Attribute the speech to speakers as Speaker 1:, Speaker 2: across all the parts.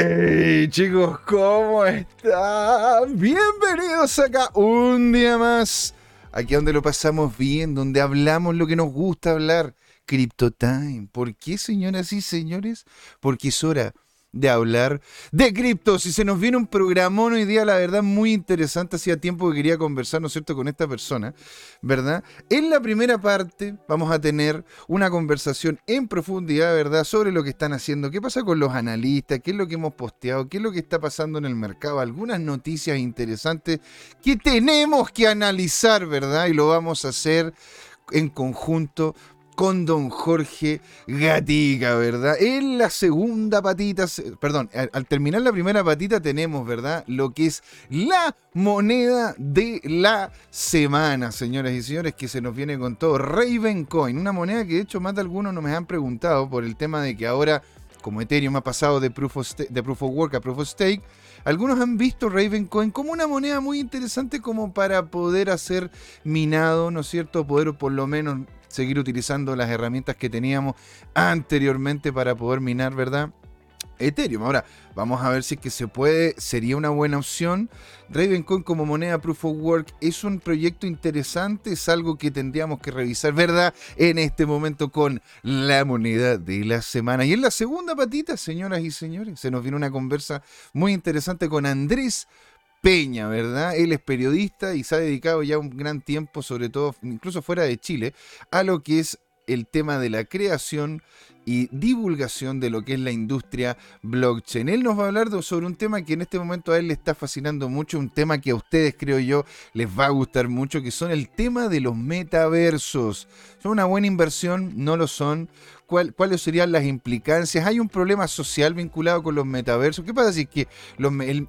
Speaker 1: Hey chicos, ¿cómo están? Bienvenidos acá un día más. Aquí donde lo pasamos bien, donde hablamos lo que nos gusta hablar. Crypto Time. ¿Por qué, señoras y señores? Porque es hora de hablar de criptos. Y se nos viene un programón hoy día, la verdad, muy interesante. Hacía tiempo que quería conversar, ¿no es cierto?, con esta persona, ¿verdad? En la primera parte vamos a tener una conversación en profundidad, ¿verdad?, sobre lo que están haciendo, qué pasa con los analistas, qué es lo que hemos posteado, qué es lo que está pasando en el mercado, algunas noticias interesantes que tenemos que analizar, ¿verdad? Y lo vamos a hacer en conjunto con don Jorge Gatica, ¿verdad? En la segunda patita, perdón, al, terminar la primera patita tenemos, ¿verdad? Lo que es la moneda de la semana, señoras y señores, que se nos viene con todo. Raven Coin, una moneda que de hecho más de algunos nos me han preguntado por el tema de que ahora, como Ethereum ha pasado de Proof of, de proof of Work a Proof of Stake, algunos han visto Ravencoin como una moneda muy interesante como para poder hacer minado, ¿no es cierto? Poder por lo menos seguir utilizando las herramientas que teníamos anteriormente para poder minar, ¿verdad? Ethereum. Ahora, vamos a ver si es que se puede, sería una buena opción. Ravencoin como moneda Proof of Work es un proyecto interesante, es algo que tendríamos que revisar, ¿verdad? En este momento con la moneda de la semana. Y en la segunda patita, señoras y señores, se nos viene una conversa muy interesante con Andrés Peña, ¿verdad? Él es periodista y se ha dedicado ya un gran tiempo, sobre todo, incluso fuera de Chile, a lo que es el tema de la creación y divulgación de lo que es la industria blockchain. Él nos va a hablar sobre un tema que en este momento a él le está fascinando mucho, un tema que a ustedes creo yo les va a gustar mucho, que son el tema de los metaversos. ¿Son una buena inversión? No lo son cuáles serían las implicancias. Hay un problema social vinculado con los metaversos. ¿Qué pasa si es que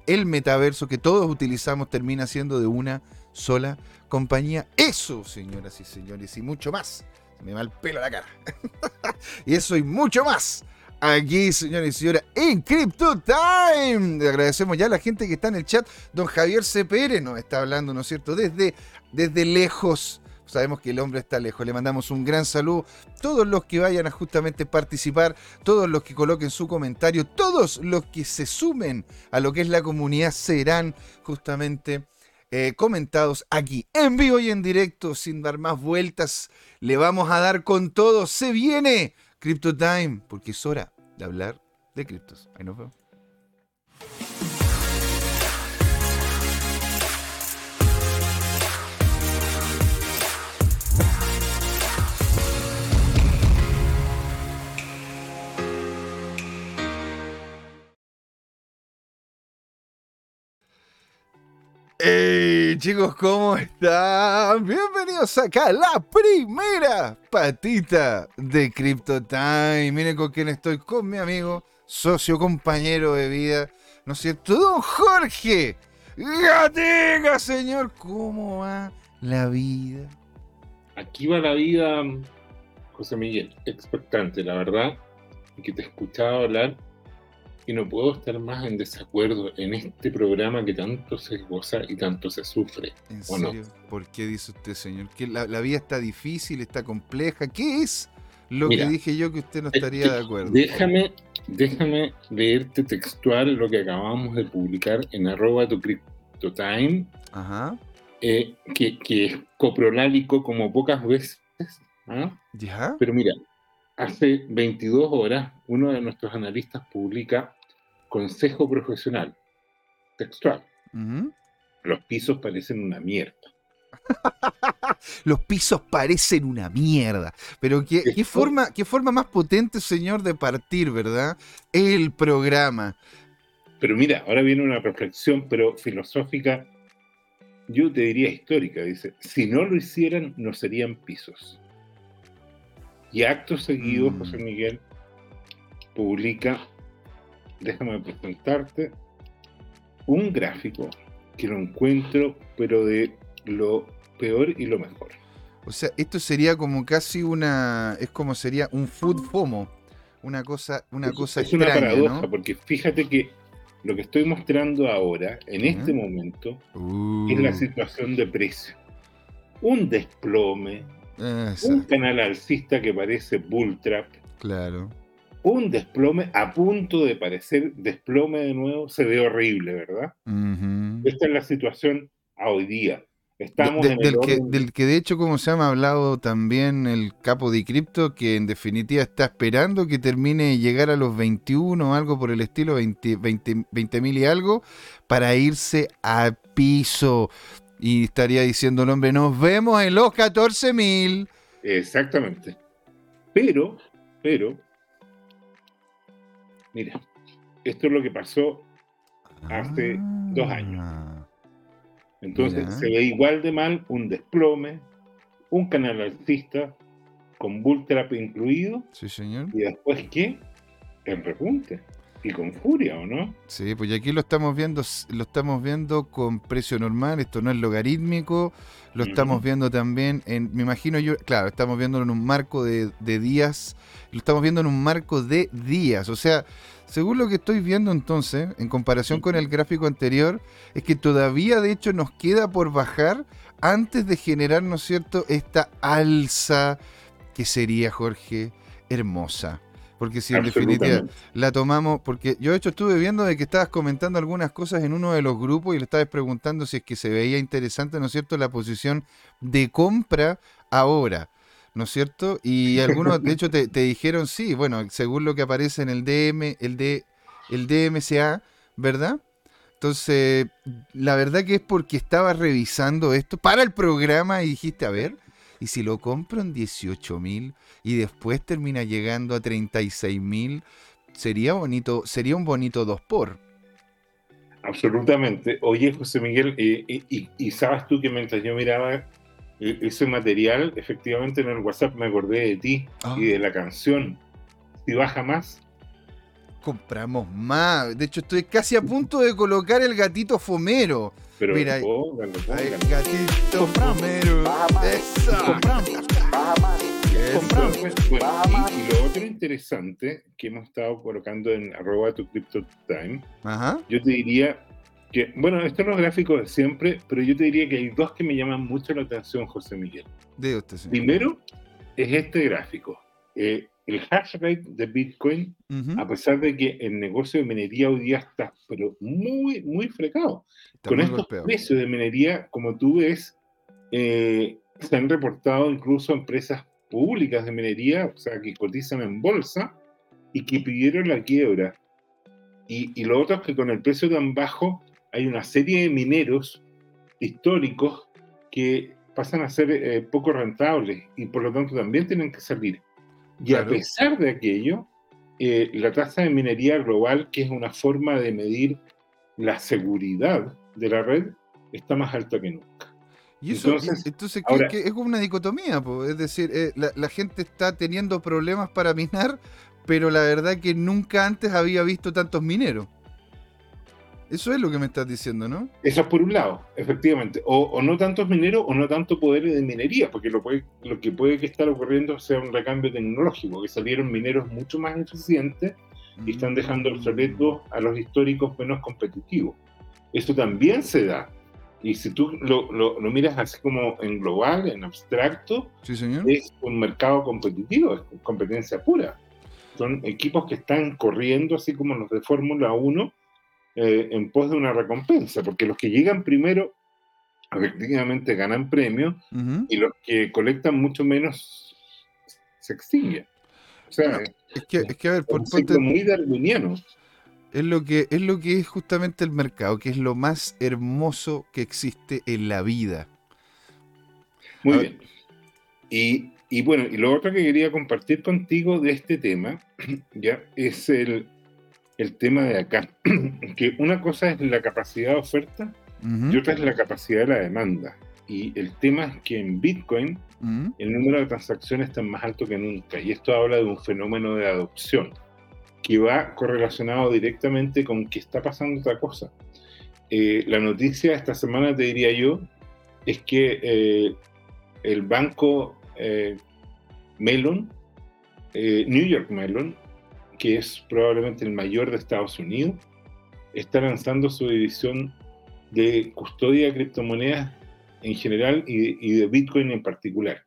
Speaker 1: el, metaverso que todos utilizamos termina siendo de una sola compañía? Eso, señoras y señores, y mucho más. Me va el pelo a la cara. y eso y mucho más. Aquí, señores y señoras, en Crypto Time. Le agradecemos ya a la gente que está en el chat. Don Javier CPR nos está hablando, ¿no es cierto? Desde, desde lejos Sabemos que el hombre está lejos. Le mandamos un gran saludo. Todos los que vayan a justamente participar, todos los que coloquen su comentario, todos los que se sumen a lo que es la comunidad serán justamente eh, comentados aquí en vivo y en directo, sin dar más vueltas. Le vamos a dar con todo. Se viene Crypto Time, porque es hora de hablar de criptos. Ahí nos vemos. Hey chicos, ¿cómo están? Bienvenidos acá a la primera patita de Crypto Time. Miren con quién estoy, con mi amigo, socio, compañero de vida, ¿no es cierto? Don Jorge Gatica, señor. ¿Cómo va la vida?
Speaker 2: Aquí va la vida, José Miguel, expectante, la verdad, que te he escuchado hablar y no puedo estar más en desacuerdo en este programa que tanto se goza y tanto se sufre.
Speaker 1: ¿En serio? ¿Por qué dice usted, señor? ¿Que la, vida está difícil, está compleja? ¿Qué es lo que dije yo que usted no estaría de acuerdo?
Speaker 2: Déjame, déjame leerte textual lo que acabamos de publicar en arroba tu time,
Speaker 1: Ajá.
Speaker 2: Eh, que, es coprolálico como pocas veces. ¿ah?
Speaker 1: ¿Ya?
Speaker 2: Pero mira, Hace 22 horas, uno de nuestros analistas publica consejo profesional, textual. Los pisos parecen una mierda.
Speaker 1: Los pisos parecen una mierda. Pero qué, qué, forma, qué forma más potente, señor, de partir, ¿verdad? El programa.
Speaker 2: Pero mira, ahora viene una reflexión, pero filosófica, yo te diría histórica. Dice, si no lo hicieran, no serían pisos. Y acto seguido, mm. José Miguel publica, déjame presentarte, un gráfico que lo encuentro, pero de lo peor y lo mejor.
Speaker 1: O sea, esto sería como casi una, es como sería un food FOMO, una cosa, una cosa
Speaker 2: es una paradoja, porque fíjate que lo que estoy mostrando ahora, en este momento, es la uh. situación de precio. Un desplome, un canal alcista que parece bull trap.
Speaker 1: Claro.
Speaker 2: Un desplome a punto de parecer desplome de nuevo, se ve horrible, ¿verdad? Esta es la situación a hoy día. Estamos
Speaker 1: en del, que, del que de hecho, como se ha hablado también el capo de cripto, que en definitiva está esperando que termine de llegar a los 21 o algo por el estilo, 20 mil y algo, para irse a piso. Y estaría diciendo el hombre, nos vemos en los 14 mil.
Speaker 2: Exactamente. Pero, pero, mira, esto es lo que pasó hace dos años. Ah. Entonces se ve igual de mal un desplome, un canal alcista con bull trap incluido.
Speaker 1: Sí, señor.
Speaker 2: Y después qué? El repunte. Y con furia, ¿o no?
Speaker 1: Sí, pues aquí lo estamos viendo, lo estamos viendo con precio normal, esto no es logarítmico, lo estamos viendo también en, me imagino yo, claro, estamos viéndolo en un marco de, de días, lo estamos viendo en un marco de días, o sea, según lo que estoy viendo entonces, en comparación con el gráfico anterior, es que todavía de hecho nos queda por bajar antes de generar, ¿no es cierto?, esta alza que sería, Jorge, hermosa. Porque si en definitiva la tomamos, porque yo de hecho estuve viendo de que estabas comentando algunas cosas en uno de los grupos y le estabas preguntando si es que se veía interesante, ¿no es cierto?, la posición de compra ahora. ¿no es cierto? Y algunos, de hecho, te, dijeron sí, bueno, según lo que aparece en el DM, el, de, el DMCA, ¿verdad? Entonces, la verdad que es porque estaba revisando esto para el programa y dijiste, a ver, y si lo compro en 18 mil y después termina llegando a 36 mil, sería bonito, sería un bonito dos por.
Speaker 2: Absolutamente. Oye, José Miguel, eh, y, y, sabes tú que mientras yo miraba e-, ese material, efectivamente en el WhatsApp me acordé de ti ah. y de la canción. Si baja más.
Speaker 1: Compramos más. De hecho, estoy casi a punto de colocar el gatito fomero.
Speaker 2: Pero Mira, póngalo,
Speaker 1: El gatito. Baja. Compramos. Baja más.
Speaker 2: Compramos. y, lo otro interesante que hemos estado colocando en arroba tu crypto time, yo te diría bueno, esto no es gráfico de siempre, pero yo te diría que hay dos que me llaman mucho la atención, José Miguel.
Speaker 1: De usted,
Speaker 2: Primero es este gráfico. Eh, el hash rate de Bitcoin, a pesar de que el negocio de minería hoy día está pero muy, muy frecado. Con estos precios de minería, como tú ves, eh, se han reportado incluso empresas públicas de minería, o sea, que cotizan en bolsa y que pidieron la quiebra. Y, y lo otro es que con el precio tan bajo, hay una serie de mineros históricos que pasan a ser eh, poco rentables y por lo tanto también tienen que salir. Y a pesar de aquello, eh, la tasa de minería global, que es una forma de medir la seguridad de la red, está más alta que nunca.
Speaker 1: Y eso, entonces, entonces es como una dicotomía, es decir, eh, la, la, gente está teniendo problemas para minar, pero la verdad que nunca antes había visto tantos mineros. Eso es lo que me estás diciendo, ¿no?
Speaker 2: Eso es por un lado, efectivamente. O, no tantos mineros o no tanto poder de minería, porque lo, puede, lo que puede que estar ocurriendo sea un recambio tecnológico, que salieron mineros mucho más eficientes y están dejando obsoletos a los históricos menos competitivos. Eso también se da. Y si tú lo, lo, miras así como en global, en abstracto, es un mercado competitivo, es competencia pura. Son equipos que están corriendo, así como los de Fórmula 1, eh, en pos de una recompensa, porque los que llegan primero efectivamente ganan premios y los que colectan mucho menos se extinguen. O sea,
Speaker 1: es, que, es que, a ver, por
Speaker 2: muy darwiniano.
Speaker 1: Es lo, que, es lo que es justamente el mercado, que es lo más hermoso que existe en la vida.
Speaker 2: Muy bien. Y, y bueno, y lo otro que quería compartir contigo de este tema, ya, es el, el tema de acá, que una cosa es la capacidad de oferta y otra es la capacidad de la demanda. Y el tema es que en Bitcoin el número de transacciones está más alto que nunca. Y esto habla de un fenómeno de adopción que va correlacionado directamente con que está pasando otra cosa. Eh, la noticia de esta semana, te diría yo, es que eh, el banco eh, Melon, New York Melon, que es probablemente el mayor de Estados Unidos, está lanzando su división de custodia de criptomonedas en general y de, Bitcoin en particular.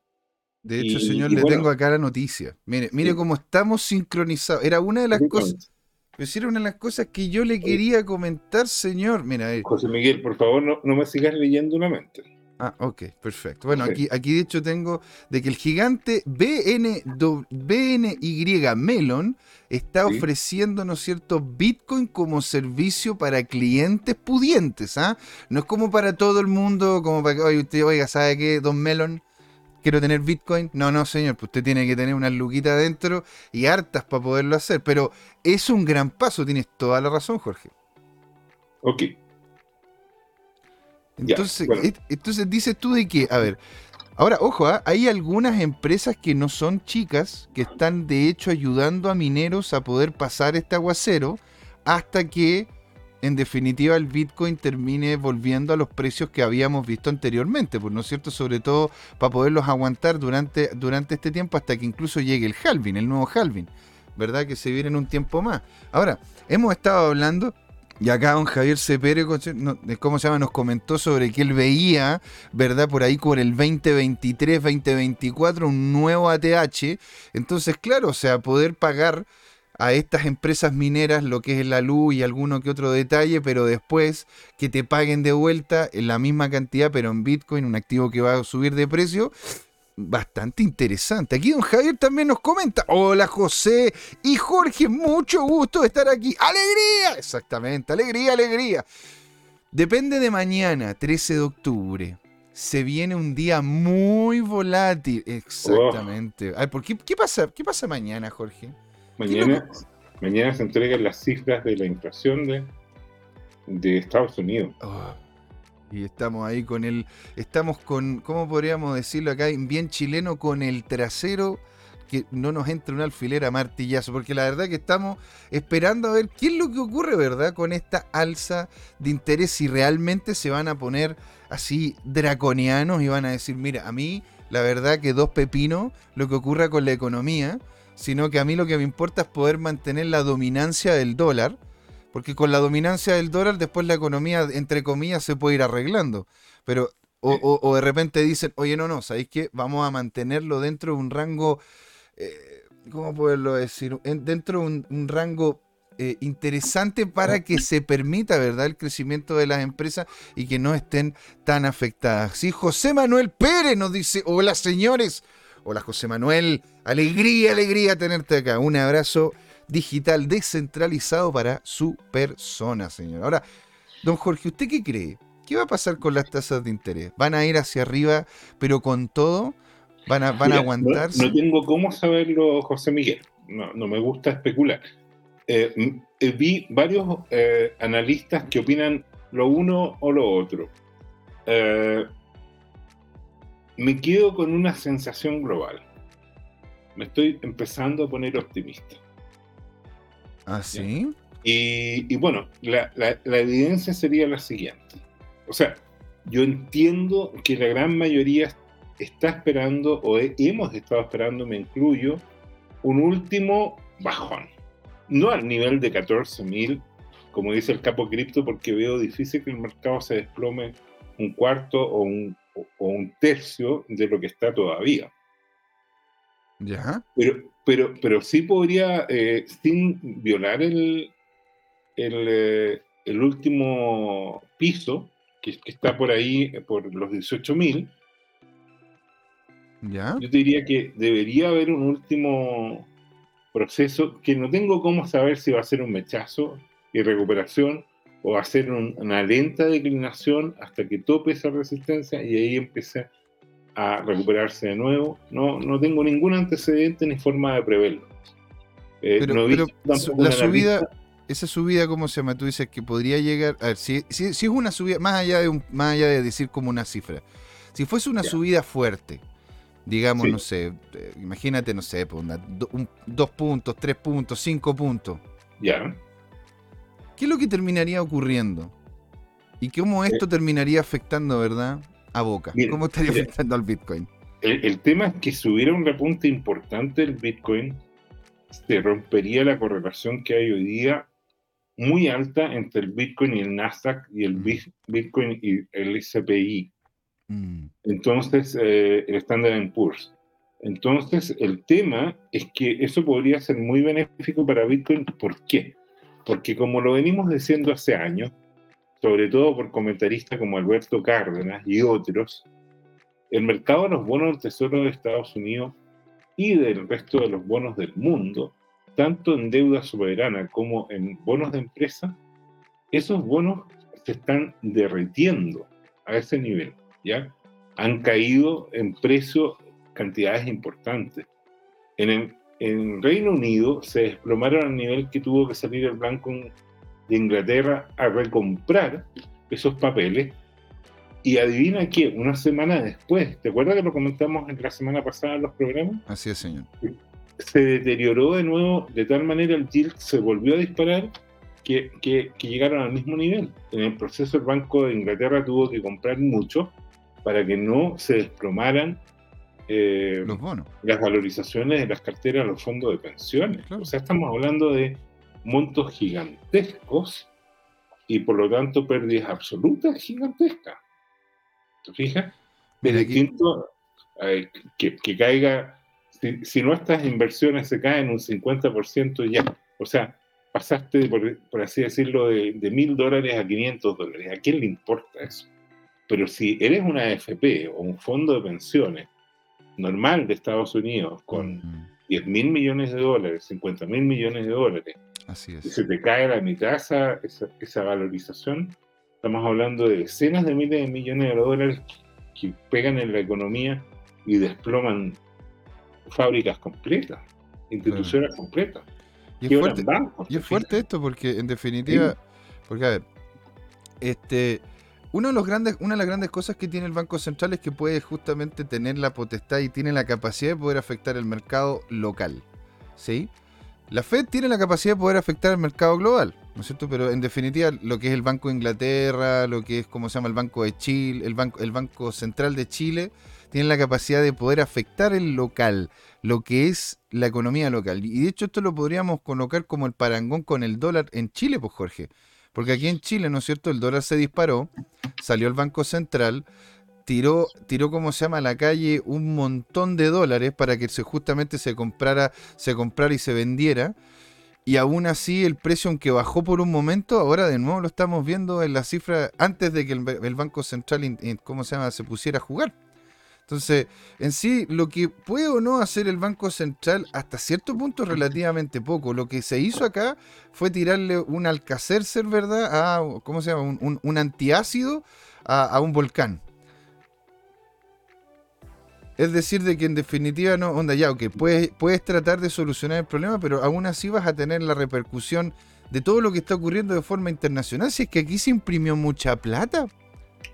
Speaker 1: De hecho,
Speaker 2: Y-
Speaker 1: señor,
Speaker 2: y
Speaker 1: le
Speaker 2: bueno.
Speaker 1: tengo acá la noticia. Mire, mire
Speaker 2: Sí.
Speaker 1: cómo estamos sincronizados. Era una de las cosas, pues era una de las cosas que yo le quería comentar, señor. Mira,
Speaker 2: José Miguel, por favor, no, no me sigas leyendo la mente.
Speaker 1: Ah, ok, perfecto. Bueno, aquí, aquí de hecho tengo de que el gigante BN, BNY Melon está
Speaker 2: Sí.
Speaker 1: ofreciendo, ¿no es cierto?, Bitcoin como servicio para clientes pudientes, ¿ah? No es como para todo el mundo, como para que, oye, usted, oiga, ¿sabe qué, don Melon? Quiero tener Bitcoin. No, no, señor, pues usted tiene que tener unas luquitas adentro y hartas para poderlo hacer. Pero es un gran paso, tienes toda la razón, Jorge.
Speaker 2: Ok, Ya,
Speaker 1: Entonces,
Speaker 2: bueno.
Speaker 1: entonces dices tú de que, a ver, ahora, ojo, ¿ah? hay algunas empresas que no son chicas, que están de hecho ayudando a mineros a poder pasar este aguacero hasta que, en definitiva, el Bitcoin termine volviendo a los precios que habíamos visto anteriormente, pues, ¿no es cierto? Sobre todo para poderlos aguantar durante, durante este tiempo hasta que incluso llegue el halving, el nuevo halving, ¿verdad? Que se viene en un tiempo más. Ahora, hemos estado hablando y acá don Javier Cepere, ¿cómo se llama? Nos comentó sobre que él veía, ¿verdad? Por ahí por el 2023, 2024, un nuevo ATH. Entonces, claro, o sea, poder pagar a estas empresas mineras lo que es la luz y alguno que otro detalle, pero después que te paguen de vuelta en la misma cantidad, pero en Bitcoin, un activo que va a subir de precio. Bastante interesante. Aquí don Javier también nos comenta. Hola José y Jorge, mucho gusto de estar aquí. ¡Alegría! Exactamente, alegría, alegría. Depende de mañana, 13 de octubre. Se viene un día muy volátil. Exactamente. Ay, ¿por qué, qué pasa, ¿Qué pasa mañana, Jorge?
Speaker 2: mañana, mañana se entregan las cifras de la inflación de, de Estados Unidos.
Speaker 1: Oh, y estamos ahí con el. Estamos con, ¿cómo podríamos decirlo acá? Bien chileno, con el trasero que no nos entre un alfiler a martillazo. Porque la verdad que estamos esperando a ver qué es lo que ocurre, ¿verdad? Con esta alza de interés. Si realmente se van a poner así draconianos y van a decir, mira, a mí, la verdad que dos pepinos lo que ocurra con la economía. Sino que a mí lo que me importa es poder mantener la dominancia del dólar. Porque con la dominancia del dólar, después la economía, entre comillas, se puede ir arreglando. Pero, o, o- o de repente dicen, oye, no, no, ¿sabéis qué? Vamos a mantenerlo dentro de un rango, eh, ¿cómo poderlo decir? En- dentro de un, un rango eh, interesante para que se permita, ¿verdad?, el crecimiento de las empresas y que no estén tan afectadas. Sí, José Manuel Pérez nos dice, hola señores. Hola José Manuel, alegría, alegría tenerte acá. Un abrazo digital descentralizado para su persona, señor. Ahora, don Jorge, ¿usted qué cree? ¿Qué va a pasar con las tasas de interés? ¿Van a ir hacia arriba, pero con todo? ¿Van a, van a aguantarse?
Speaker 2: No, no tengo cómo saberlo, José Miguel. No, no me gusta especular. Eh, eh, vi varios eh, analistas que opinan lo uno o lo otro. Eh, me quedo con una sensación global. Me estoy empezando a poner optimista.
Speaker 1: ¿Ah, sí?
Speaker 2: Y, y bueno, la, la- la evidencia sería la siguiente. O sea, yo entiendo que la gran mayoría está esperando, o he- hemos estado esperando, me incluyo, un último bajón. No al nivel de 14.000, como dice el capo cripto, porque veo difícil que el mercado se desplome un cuarto o un, o- o un tercio de lo que está todavía.
Speaker 1: ¿Ya?
Speaker 2: Pero, pero, pero sí podría, eh, sin violar el, el, eh, el último piso, que, que está por ahí, eh, por los 18.000,
Speaker 1: ¿Ya?
Speaker 2: yo te diría que debería haber un último proceso que no tengo cómo saber si va a ser un mechazo y recuperación o va a ser un- una lenta declinación hasta que tope esa resistencia y ahí empiece a recuperarse de nuevo. No, no tengo ningún antecedente ni forma de preverlo. Eh,
Speaker 1: Pero,
Speaker 2: no
Speaker 1: la subida, esa subida, ¿cómo se llama? Tú dices que podría llegar. A ver, si, si, si es una subida, más allá de un- más allá de decir como una cifra, si fuese una
Speaker 2: Ya.
Speaker 1: subida fuerte, digamos,
Speaker 2: Sí.
Speaker 1: no sé, eh, imagínate, no sé, pues, una- do- un- dos puntos, tres puntos, cinco puntos.
Speaker 2: Ya.
Speaker 1: ¿Qué es lo que terminaría ocurriendo? ¿Y cómo esto terminaría afectando, verdad? A Boca.
Speaker 2: Mira,
Speaker 1: ¿Cómo estaría
Speaker 2: mira.
Speaker 1: afectando al Bitcoin?
Speaker 2: El, el tema es que si hubiera un repunte importante del Bitcoin, se rompería la correlación que hay hoy día muy alta entre el Bitcoin y el Nasdaq y el
Speaker 1: Mm.
Speaker 2: Bi- Bitcoin y el SPI.
Speaker 1: Mm,
Speaker 2: Entonces, eh, el Standard Poor's. Entonces, el tema es que eso podría ser muy benéfico para Bitcoin. ¿Por qué? Porque como lo venimos diciendo hace años, sobre todo por comentaristas como Alberto Cárdenas y otros, el mercado de los bonos del Tesoro de Estados Unidos y del resto de los bonos del mundo, tanto en deuda soberana como en bonos de empresa, esos bonos se están derritiendo a ese nivel, ¿ya? Han caído en precio cantidades importantes. En el Reino Unido se desplomaron al nivel que tuvo que salir el Banco de Inglaterra a recomprar esos papeles. Y adivina qué, una semana después, ¿te acuerdas que lo comentamos en la semana pasada en los programas?
Speaker 1: Así es, señor.
Speaker 2: Se deterioró de nuevo, de tal manera el yield se volvió a disparar que, que, que, llegaron al mismo nivel. En el proceso el Banco de Inglaterra tuvo que comprar mucho para que no se desplomaran eh,
Speaker 1: los bonos.
Speaker 2: las valorizaciones de las carteras los fondos de pensiones. O sea, estamos hablando de montos gigantescos y por lo tanto pérdidas absolutas gigantescas. ¿Te fijas? Es distinto eh, que, que, caiga, si, si, nuestras inversiones se caen un 50% ya, o sea, pasaste, por, por así decirlo, de mil dólares a 500 dólares. ¿A quién le importa eso? Pero si eres una AFP o un fondo de pensiones normal de Estados Unidos con 10 mil millones de dólares, 50 mil millones de dólares,
Speaker 1: Así es.
Speaker 2: y se te cae la mitad esa, esa, esa, valorización, estamos hablando de decenas de miles de millones de dólares que pegan en la economía y desploman fábricas completas, instituciones claro. completas.
Speaker 1: Y es, fuerte, bancos, y es fuerte esto porque en definitiva, sí. porque a ver, este uno de los grandes, una de las grandes cosas que tiene el Banco Central es que puede justamente tener la potestad y tiene la capacidad de poder afectar el mercado local. ¿Sí? La Fed tiene la capacidad de poder afectar el mercado global, ¿no es cierto? Pero en definitiva, lo que es el Banco de Inglaterra, lo que es, como se llama, el Banco de Chile, el Banco, el Banco Central de Chile, tiene la capacidad de poder afectar el local, lo que es la economía local. Y de hecho, esto lo podríamos colocar como el parangón con el dólar en Chile, pues Jorge. Porque aquí en Chile, ¿no es cierto? El dólar se disparó, salió el Banco Central, tiró, tiró como se llama, a la calle un montón de dólares para que se, justamente se comprara, se comprara y se vendiera. Y aún así el precio, aunque bajó por un momento, ahora de nuevo lo estamos viendo en la cifra antes de que el, Banco Central, ¿cómo se llama?, se pusiera a jugar. Entonces, en sí, lo que puede o no hacer el Banco Central hasta cierto punto relativamente poco. Lo que se hizo acá fue tirarle un alcacercer, ¿verdad? A, ¿cómo se llama? Un, un, antiácido a, un volcán. Es decir, de que en definitiva no, onda ya, ok, puedes, puedes tratar de solucionar el problema, pero aún así vas a tener la repercusión de todo lo que está ocurriendo de forma internacional. Si es que aquí se imprimió mucha plata.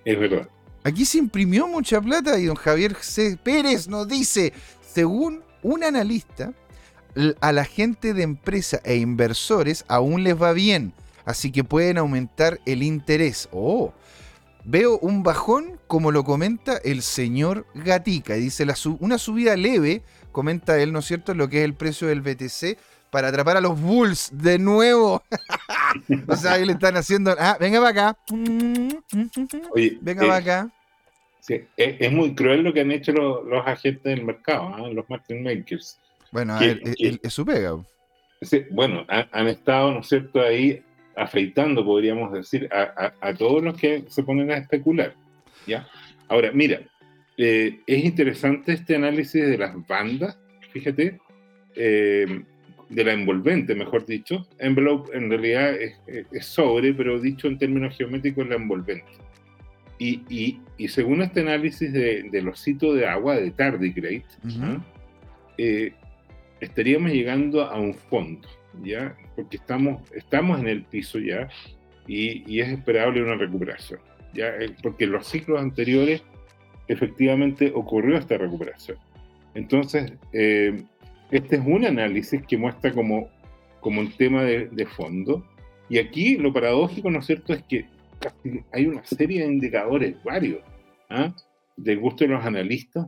Speaker 2: Es verdad.
Speaker 1: Aquí se imprimió mucha plata y don Javier C. Pérez nos dice, según un analista, a la gente de empresa e inversores aún les va bien, así que pueden aumentar el interés. Oh, veo un bajón como lo comenta el señor Gatica. Dice la sub una subida leve, comenta él, ¿no es cierto?, lo que es el precio del BTC para atrapar a los Bulls de nuevo. o sea, ahí le están haciendo. Ah, venga para acá.
Speaker 2: Oye,
Speaker 1: venga eh, para acá.
Speaker 2: Sí, es, es, muy cruel lo que han hecho los, los agentes del mercado, ¿eh? los market makers.
Speaker 1: Bueno, que, es, que, es su pega.
Speaker 2: Sí, bueno, han, han, estado, ¿no es cierto?, ahí afeitando, podríamos decir, a, a, a, todos los que se ponen a especular. ¿ya? Ahora, mira, eh, es interesante este análisis de las bandas, fíjate. Eh, de la envolvente, mejor dicho. Envelope en realidad es, es, sobre, pero dicho en términos geométricos, la envolvente. Y, y, y según este análisis de, de, los sitios de agua de Tardigrade, uh -huh. eh, estaríamos llegando a un fondo, ¿ya? Porque estamos, estamos en el piso ya y, y es esperable una recuperación, ¿ya? Eh, porque en los ciclos anteriores efectivamente ocurrió esta recuperación. Entonces, eh, este es un análisis que muestra como, como un tema de, de, fondo. Y aquí lo paradójico, ¿no es cierto?, es que hay una serie de indicadores, varios, ¿ah? del gusto de los analistas,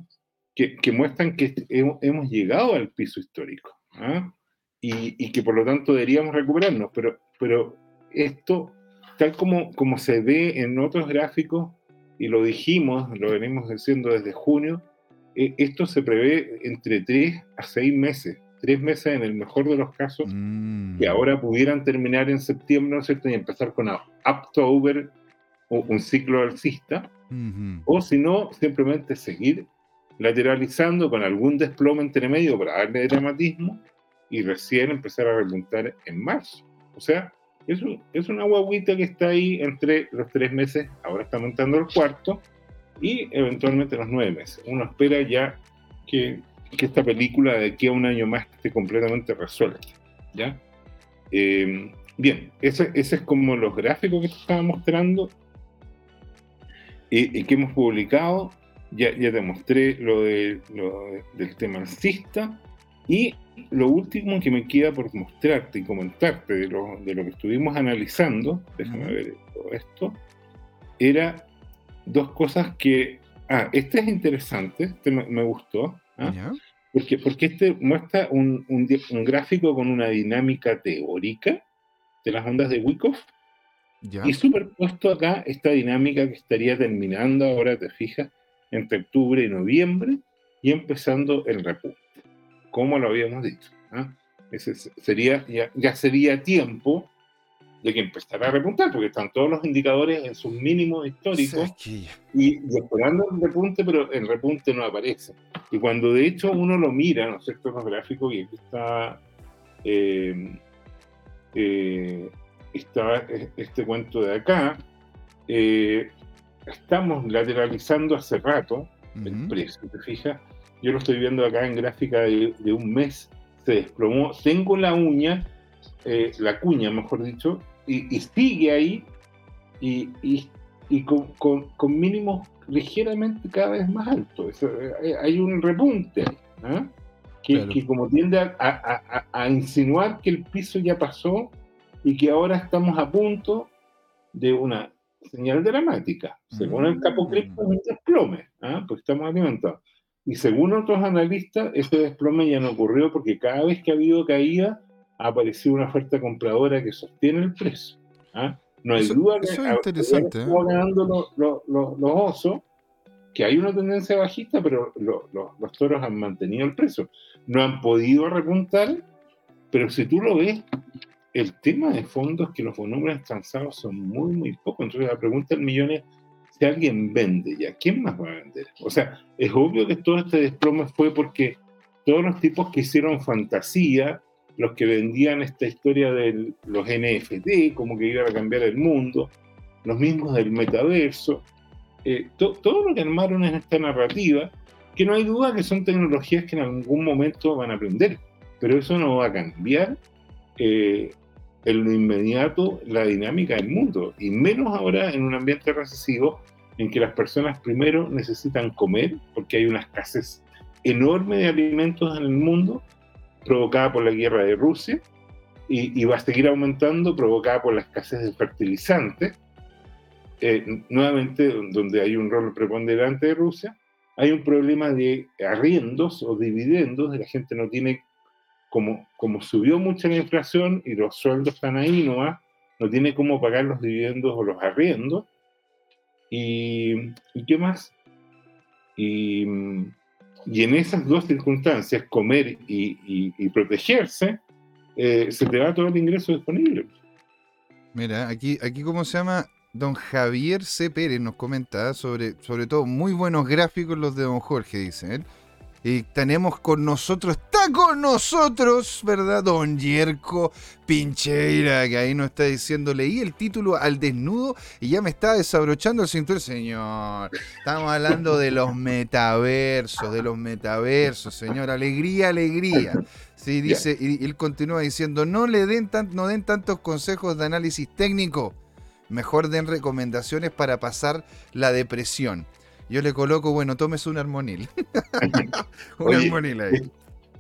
Speaker 2: que, que muestran que hemos llegado al piso histórico ¿ah? Y, y, que por lo tanto deberíamos recuperarnos. Pero, pero esto, tal como, como se ve en otros gráficos, y lo dijimos, lo venimos diciendo desde junio, eh, esto se prevé entre 3 a 6 meses, 3 meses en el mejor de los casos,
Speaker 1: Mm.
Speaker 2: que ahora pudieran terminar en septiembre, ¿no es cierto? Y empezar con October, o un ciclo alcista, o si no, simplemente seguir lateralizando con algún desplome entre medio para darle dramatismo y recién empezar a repuntar en marzo. O sea, es, un- es una guaguita que está ahí entre los tres meses, ahora está montando el cuarto, y eventualmente los nueve meses. Uno espera ya que, que esta película de aquí a un año más esté completamente resuelta. ¿ya? Eh, bien, ese, ese es como los gráficos que te estaba mostrando y, y que hemos publicado. Ya, ya te mostré lo, de, lo de- del tema alcista. Y lo último que me queda por mostrarte y comentarte de lo, de lo que estuvimos analizando, déjame ver todo esto, era dos cosas que... Ah, este es interesante, este me, me gustó. ¿ah? Porque, porque este muestra un, un gráfico con una dinámica teórica de las ondas de Wyckoff
Speaker 1: ¿Ya?
Speaker 2: y superpuesto acá esta dinámica que estaría terminando ahora, te fijas, entre octubre y noviembre y empezando el repunte, como lo habíamos dicho. ¿ah? Ese se- sería, ya, ya sería tiempo de que empezara a repuntar, porque están todos los indicadores en sus mínimos históricos y, y esperando el repunte, pero el repunte no aparece. Y cuando de hecho uno lo mira, ¿no es cierto?, en los gráficos, y aquí está, eh, eh, está eh, este cuento de acá, eh, estamos lateralizando hace rato el
Speaker 1: Ujú.
Speaker 2: precio, ¿te fijas? Yo lo estoy viendo acá en gráfica de, de un mes, se desplomó, tengo la uña, eh, la cuña, mejor dicho, y, y sigue ahí, y, y- y con, con- con mínimos ligeramente cada vez más altos. Eh, hay un repunte ahí, ¿ah? que,
Speaker 1: Claro.
Speaker 2: que como tiende a, a- a- a insinuar que el piso ya pasó y que ahora estamos a punto de una señal dramática. Según el capo
Speaker 1: Mm.
Speaker 2: cripto, es un desplome, ¿ah? porque estamos alimentados. Y según otros analistas, ese desplome ya no ocurrió porque cada vez que ha habido caída, ha aparecido una oferta compradora que sostiene el precio. ¿ah? No hay
Speaker 1: Eso-
Speaker 2: duda que
Speaker 1: eso es
Speaker 2: a-
Speaker 1: interesante,
Speaker 2: que
Speaker 1: ¿eh?
Speaker 2: están ganando los, los- los- los osos, que hay una tendencia bajista, pero lo- lo- los toros han mantenido el precio. No han podido repuntar, pero si tú lo ves, el tema de fondo es que los volúmenes transados son muy, muy pocos. Entonces la pregunta del millón es si alguien vende ya, ¿quién más va a vender? O sea, es obvio que todo este desplome fue porque todos los tipos que hicieron fantasía, los que vendían esta historia de los NFT, como que iban a cambiar el mundo, los mismos del metaverso, eh, to- todo lo que armaron en esta narrativa, que no hay duda que son tecnologías que en algún momento van a aprender, pero eso no va a cambiar eh, en lo inmediato la dinámica del mundo, y menos ahora en un ambiente recesivo en que las personas primero necesitan comer, porque hay una escasez enorme de alimentos en el mundo, provocada por la guerra de Rusia, y, va a seguir aumentando, provocada por la escasez de fertilizantes, eh, nuevamente donde hay un rol preponderante de Rusia, hay un problema de arriendos o dividendos, la gente no tiene, como, como subió mucho la inflación y los sueldos están ahí nomás, no tiene cómo pagar los dividendos o los arriendos. ¿Y, ¿y qué más? Y, y en esas dos circunstancias, comer y, y- y protegerse, eh, se te va todo el ingreso disponible.
Speaker 1: Mira, aquí, aquí cómo se llama Don Javier C. Pérez nos comenta sobre, sobre todo muy buenos gráficos los de Don Jorge, dice él. Y tenemos con nosotros, está con nosotros, ¿verdad? Don Yerko Pincheira, que ahí nos está diciendo, leí el título al desnudo y ya me está desabrochando el cinturón. Señor, estamos hablando de los metaversos, de los metaversos, señor. Alegría, alegría. Sí, dice, y, y él continúa diciendo, no le den tan, no den tantos consejos de análisis técnico, mejor den recomendaciones para pasar la depresión. Yo le coloco, bueno, tómese un armonil. un
Speaker 2: Oye,
Speaker 1: armonil ahí.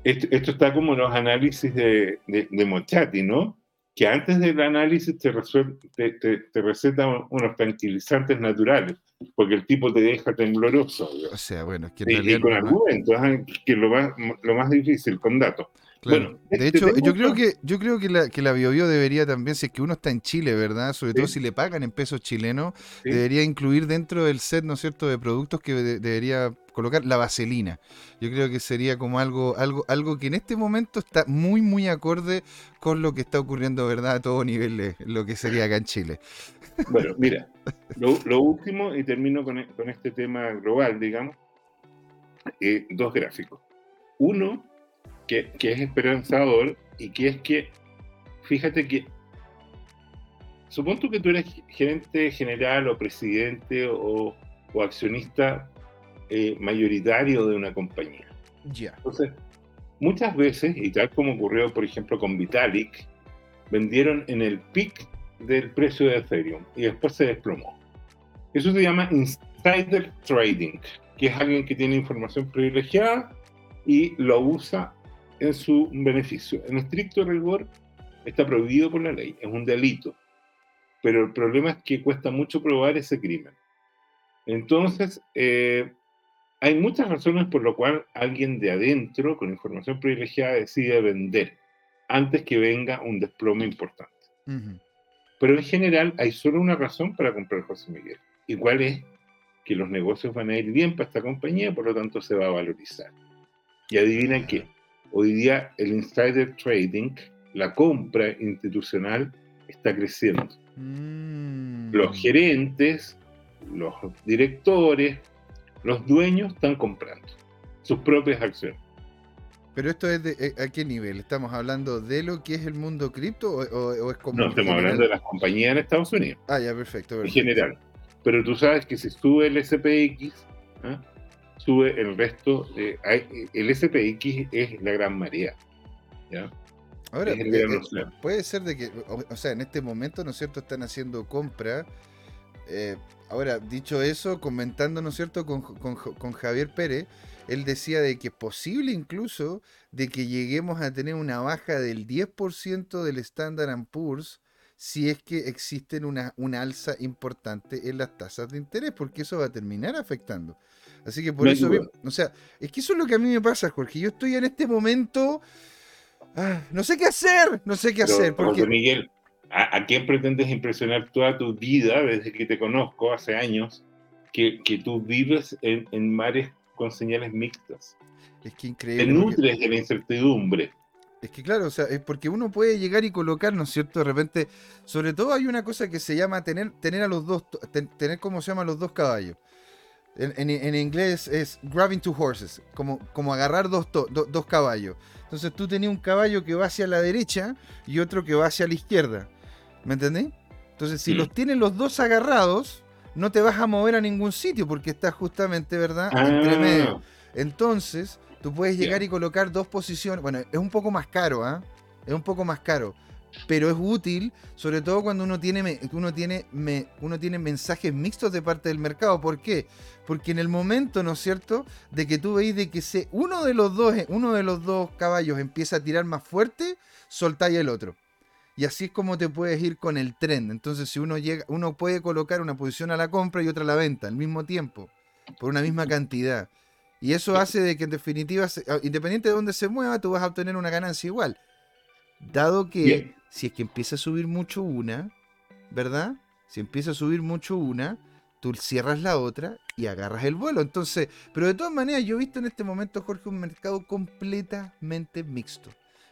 Speaker 2: Esto, esto está como los análisis de, de, de Mochati, ¿no? Que antes del análisis te, resuel- te, te, te receta unos tranquilizantes naturales, porque el tipo te deja tembloroso.
Speaker 1: O sea, bueno, es que en
Speaker 2: Y, y con
Speaker 1: no-
Speaker 2: argumentos, que lo más, lo más difícil, con datos.
Speaker 1: Bueno, de hecho, yo creo que yo creo que la, que la BioBio debería también, si es que uno está en Chile, ¿verdad? Sobre todo si le pagan en pesos chilenos, debería incluir dentro del set, ¿no es cierto?, de productos que debería colocar la vaselina. Yo creo que sería como algo, algo, algo que en este momento está muy, muy acorde con lo que está ocurriendo, ¿verdad?, a todo nivel de lo que sería acá en Chile.
Speaker 2: Bueno, mira, lo, último, y termino con, con, este tema global, digamos, eh, dos gráficos. Uno, que, es esperanzador y que es que, fíjate que, supongo que tú eres gerente general o presidente o, accionista eh, mayoritario de una compañía.
Speaker 1: Ya.
Speaker 2: Entonces, muchas veces, y tal como ocurrió, por ejemplo, con Vitalik, vendieron en el pic del precio de Ethereum y después se desplomó. Eso se llama insider trading, que es alguien que tiene información privilegiada y lo usa en su beneficio. En estricto rigor está prohibido por la ley, es un delito. Pero el problema es que cuesta mucho probar ese crimen. Entonces, eh, hay muchas razones por lo cual alguien de adentro, con información privilegiada, decide vender antes que venga un desplome importante. Pero en general hay solo una razón para comprar José Miguel. ¿Y cuál es? Que los negocios van a ir bien para esta compañía, por lo tanto se va a valorizar. Y adivina qué, hoy día el insider trading, la compra institucional, está creciendo. Mm. Los gerentes, los directores, los dueños están comprando sus propias acciones.
Speaker 1: Pero esto es de eh, a qué nivel? ¿Estamos hablando de lo que es el mundo cripto o, es como...
Speaker 2: No, estamos hablando de las compañías en Estados Unidos.
Speaker 1: Ah, ya, perfecto.
Speaker 2: En general. Pero tú sabes que si sube el SPX, ¿ah? Sube el resto. De, el SPX es la gran marea. ¿ya?
Speaker 1: Ahora, eh, eh, puede ser de que, o, sea, en este momento, ¿no es cierto?, están haciendo compra. ahora, dicho eso, comentando, ¿no es cierto?, con, con Javier Pérez, él decía de que es posible incluso de que lleguemos a tener una baja del 10% del Standard Poor's si es que existen una, una alza importante en las tasas de interés, porque eso va a terminar afectando. Así que por eso, o sea, es que eso es lo que a mí me pasa, Jorge. Yo estoy en este momento, ah, no sé qué hacer, no sé qué hacer.
Speaker 2: Porque... Miguel, ¿a, quién pretendes impresionar toda tu vida desde que te conozco hace años? Que, que tú vives en, en mares con señales mixtas.
Speaker 1: Es que increíble.
Speaker 2: Te nutres de la incertidumbre.
Speaker 1: Es que claro, o sea, es porque uno puede llegar y colocar, ¿no es cierto? De repente, sobre todo hay una cosa que se llama tener, tener a los dos, tener como se llama los dos caballos. En, en, inglés es grabbing two horses, como, como agarrar dos, dos caballos. Entonces tú tenías un caballo que va hacia la derecha y otro que va hacia la izquierda. ¿Me entendés? Entonces, si mm. los tienes los dos agarrados, no te vas a mover a ningún sitio porque estás justamente, ¿verdad? Entre ah. medio. Entonces, tú puedes llegar y colocar dos posiciones. Bueno, es un poco más caro, ¿ah? Es un poco más caro. Pero es útil, sobre todo cuando uno tiene, uno, tiene, uno tiene mensajes mixtos de parte del mercado. ¿Por qué? Porque en el momento, ¿no es cierto?, de que tú veis de que se, uno, de los dos, uno de los dos caballos empieza a tirar más fuerte, soltáis el otro. Y así es como te puedes ir con el trend. Entonces, si uno llega, uno puede colocar una posición a la compra y otra a la venta al mismo tiempo, por una misma cantidad. Y eso hace de que en definitiva, independiente de dónde se mueva, tú vas a obtener una ganancia igual. Dado que si es que empieza a subir mucho una, ¿verdad? Si empieza a subir mucho una, tú cierras la otra y agarras el vuelo. Entonces, pero de todas maneras, yo he visto en este momento, Jorge, un mercado completamente mixto.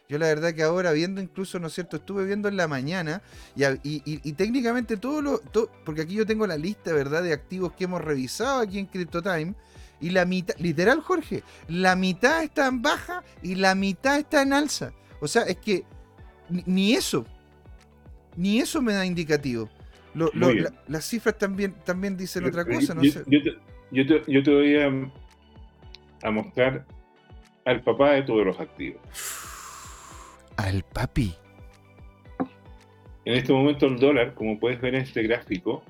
Speaker 1: Yo la verdad que ahora viendo incluso, ¿no es cierto? Estuve viendo en la mañana y, técnicamente todo lo... porque aquí yo tengo la lista, ¿verdad? De activos que hemos revisado aquí en CryptoTime. Y la mitad, literal Jorge, la mitad está en baja y la mitad está en alza. O sea, es que ni, eso, ni eso me da indicativo. las cifras también, también dicen otra cosa, no
Speaker 2: yo,
Speaker 1: sé.
Speaker 2: Yo te, voy a, a mostrar al papá de todos los activos
Speaker 1: al papi.
Speaker 2: En este momento el dólar, como puedes ver en este gráfico,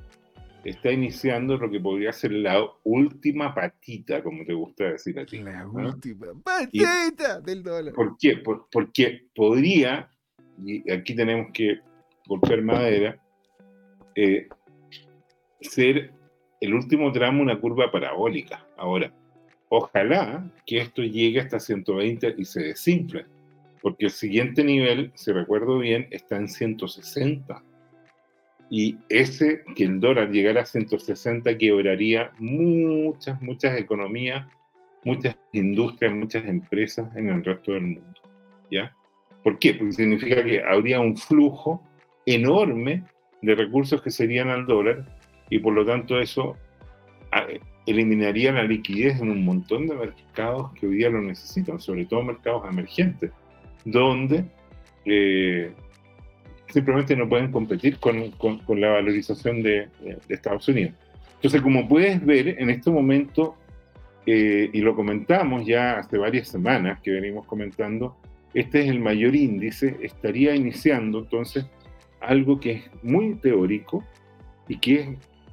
Speaker 2: está iniciando lo que podría ser la última patita, como te gusta decir a ti.
Speaker 1: La última patita del dólar.
Speaker 2: ¿Por qué? porque podría, y aquí tenemos que golpear madera, eh, ser el último tramo una curva parabólica. Ahora, ojalá que esto llegue hasta 120 y se desinfle porque el siguiente nivel, si recuerdo bien, está en 160. Y ese, que el dólar llegara a 160, quebraría muchas, muchas economías, muchas industrias, muchas empresas en el resto del mundo. ¿Ya? ¿Por qué? Porque significa que habría un flujo enorme de recursos que serían al dólar y por lo tanto eso eliminaría la liquidez en un montón de mercados que hoy día lo necesitan, sobre todo mercados emergentes, donde eh, simplemente no pueden competir con, con, la valorización de, de, Estados Unidos. Entonces, como puedes ver, en este momento, eh, y lo comentamos ya hace varias semanas que venimos comentando, este es el mayor índice, estaría iniciando entonces algo que es muy teórico y que es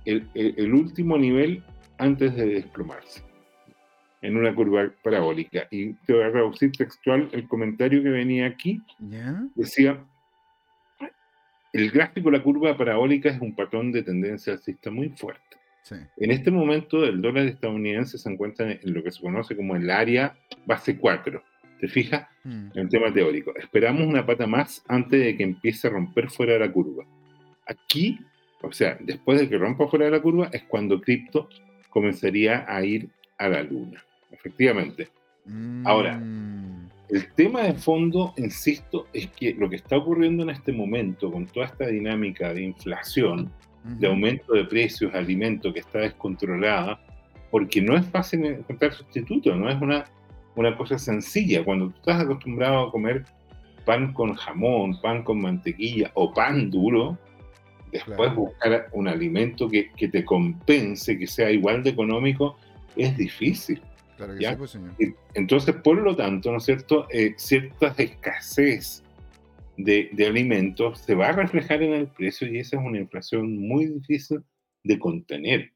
Speaker 2: el, el último nivel antes de desplomarse en una curva parabólica. Y te voy a reducir textual el comentario que venía aquí. Decía, el gráfico de la curva parabólica es un patrón de tendencia alcista muy fuerte. En este momento el dólar estadounidense se encuentra en lo que se conoce como el área base 4. ¿Te fijas? Mm. En el tema teórico. Esperamos una pata más antes de que empiece a romper fuera de la curva. Aquí, o sea, después de que rompa fuera de la curva, es cuando cripto comenzaría a ir a la luna. Efectivamente. Ahora, mm. el tema de fondo, insisto, es que lo que está ocurriendo en este momento con toda esta dinámica de inflación, de aumento de precios, alimentos que está descontrolada, porque no es fácil encontrar sustitutos, no es una, una cosa sencilla. Cuando tú estás acostumbrado a comer pan con jamón, pan con mantequilla o pan duro, después buscar un alimento que, que, te compense, que sea igual de económico, es difícil. Claro que sí, pues, señor. Entonces, por lo tanto, ¿no es cierto? Eh, cierta escasez de, de, alimentos se va a reflejar en el precio y esa es una inflación muy difícil de contener,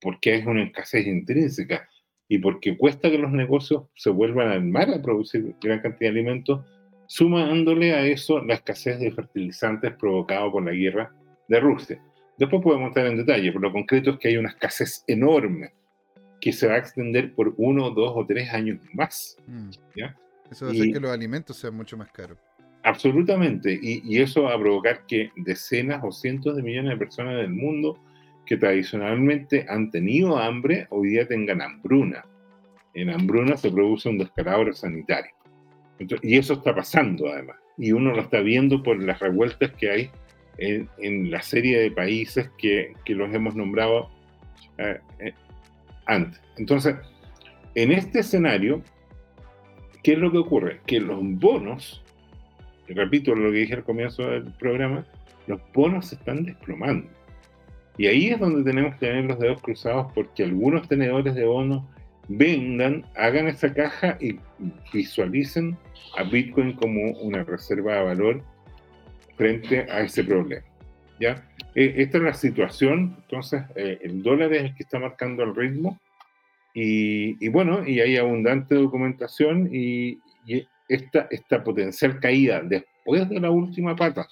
Speaker 2: porque es una escasez intrínseca y porque cuesta que los negocios se vuelvan a armar a producir gran cantidad de alimentos, sumándole a eso la escasez de fertilizantes provocada por la guerra de Rusia. Después podemos entrar en detalle, pero lo concreto es que hay una escasez enorme que se va a extender por uno, dos o tres años más. Mm.
Speaker 1: Eso va a hacer que los alimentos sean mucho más caros.
Speaker 2: Absolutamente, y, eso va a provocar que decenas o cientos de millones de personas del mundo que tradicionalmente han tenido hambre, hoy día tengan hambruna. En hambruna se produce un descalabro sanitario. y eso está pasando además, y uno lo está viendo por las revueltas que hay en, la serie de países que, que los hemos nombrado eh, eh, antes. Entonces, en este escenario, ¿qué es lo que ocurre? Que los bonos, repito lo que dije al comienzo del programa, los bonos se están desplomando. Y ahí es donde tenemos que tener los dedos cruzados porque algunos tenedores de bonos vendan, hagan esa caja y visualicen a Bitcoin como una reserva de valor frente a ese problema. ¿ya? E, esta es la situación, entonces eh, el dólar es el que está marcando el ritmo y, bueno, y hay abundante documentación y, esta, esta potencial caída después de la última pata,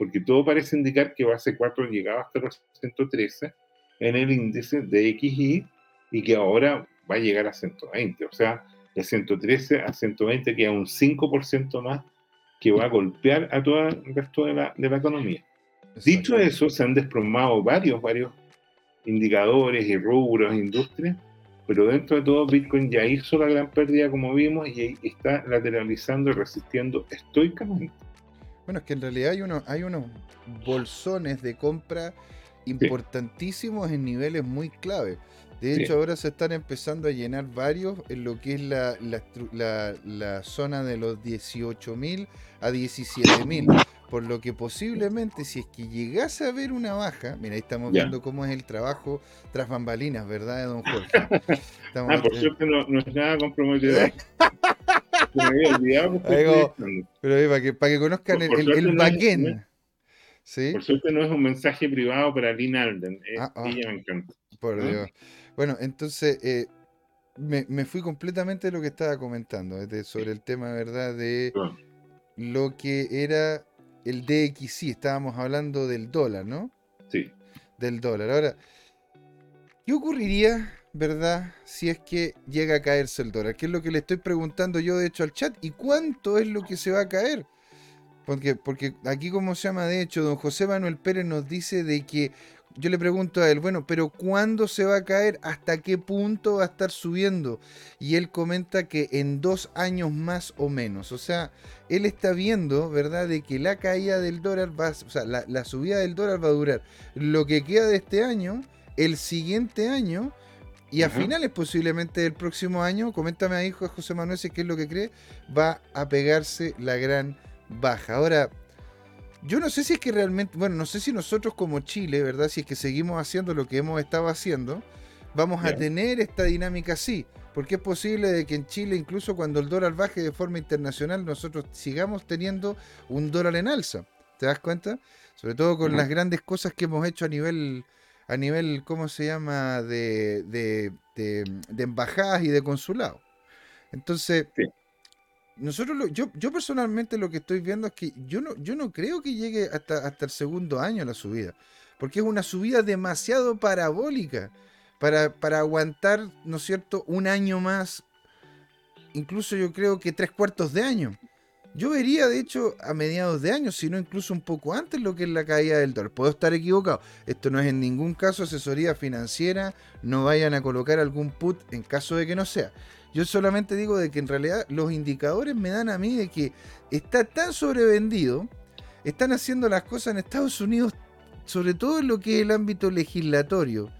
Speaker 2: porque todo parece indicar que base 4 llegaba hasta los 113 en el índice de XY y que ahora va a llegar a 120, o sea, de 113 a 120 queda un 5% más que va a golpear a todo el resto de la, de la economía. Dicho eso, se han desplomado varios, varios indicadores y rubros, industrias, pero dentro de todo Bitcoin ya hizo la gran pérdida como vimos y está lateralizando y resistiendo estoicamente.
Speaker 1: Bueno, es que en realidad hay, uno, hay unos bolsones de compra importantísimos en niveles muy clave. De hecho, ahora se están empezando a llenar varios en lo que es la, la, la, zona de los 18.000 a 17.000. Por lo que posiblemente, si es que llegase a haber una baja, mira, ahí estamos viendo cómo es el trabajo tras bambalinas, ¿verdad, don Jorge?
Speaker 2: ah, por cierto, no, no es nada comprometedor.
Speaker 1: pero para que, para que conozcan el, el, backend.
Speaker 2: ¿Sí? Por suerte no es un mensaje privado para Lynn Alden. Ah, ah. ella me encanta.
Speaker 1: Por Dios. Bueno, entonces eh, me, fui completamente de lo que estaba comentando, sobre el tema, ¿verdad? De lo que era el DXY. Estábamos hablando del dólar, ¿no?
Speaker 2: Sí.
Speaker 1: Del dólar. Ahora, ¿qué ocurriría ¿verdad? Si es que llega a caerse el dólar, que es lo que le estoy preguntando yo de hecho al chat, ¿y cuánto es lo que se va a caer? Porque, porque aquí, como se llama, de hecho, don José Manuel Pérez nos dice de que yo le pregunto a él, bueno, pero ¿cuándo se va a caer? ¿Hasta qué punto va a estar subiendo? Y él comenta que en dos años más o menos. O sea, él está viendo, ¿verdad?, de que la caída del dólar va, o sea, la, subida del dólar va a durar lo que queda de este año, el siguiente año. Y a finales posiblemente del próximo año, coméntame ahí José Manuel si qué es lo que cree, va a pegarse la gran baja. Ahora, yo no sé si es que realmente, bueno, no sé si nosotros como Chile, ¿verdad? Si es que seguimos haciendo lo que hemos estado haciendo, vamos a tener esta dinámica así. Porque es posible de que en Chile, incluso cuando el dólar baje de forma internacional, nosotros sigamos teniendo un dólar en alza. ¿Te das cuenta? Sobre todo con las grandes cosas que hemos hecho a nivel, a nivel, ¿cómo se llama?, de, de, de, embajadas y de consulado. Entonces, nosotros yo, yo personalmente lo que estoy viendo es que yo no, yo no creo que llegue hasta, hasta el segundo año la subida, porque es una subida demasiado parabólica para, para aguantar, ¿no es cierto?, un año más, incluso yo creo que tres cuartos de año. Yo vería, de hecho, a mediados de año, si no incluso un poco antes, lo que es la caída del dólar. Puedo estar equivocado. Esto no es en ningún caso asesoría financiera. No vayan a colocar algún put en caso de que no sea. Yo solamente digo de que en realidad los indicadores me dan a mí de que está tan sobrevendido, están haciendo las cosas en Estados Unidos, sobre todo en lo que es el ámbito legislatorio,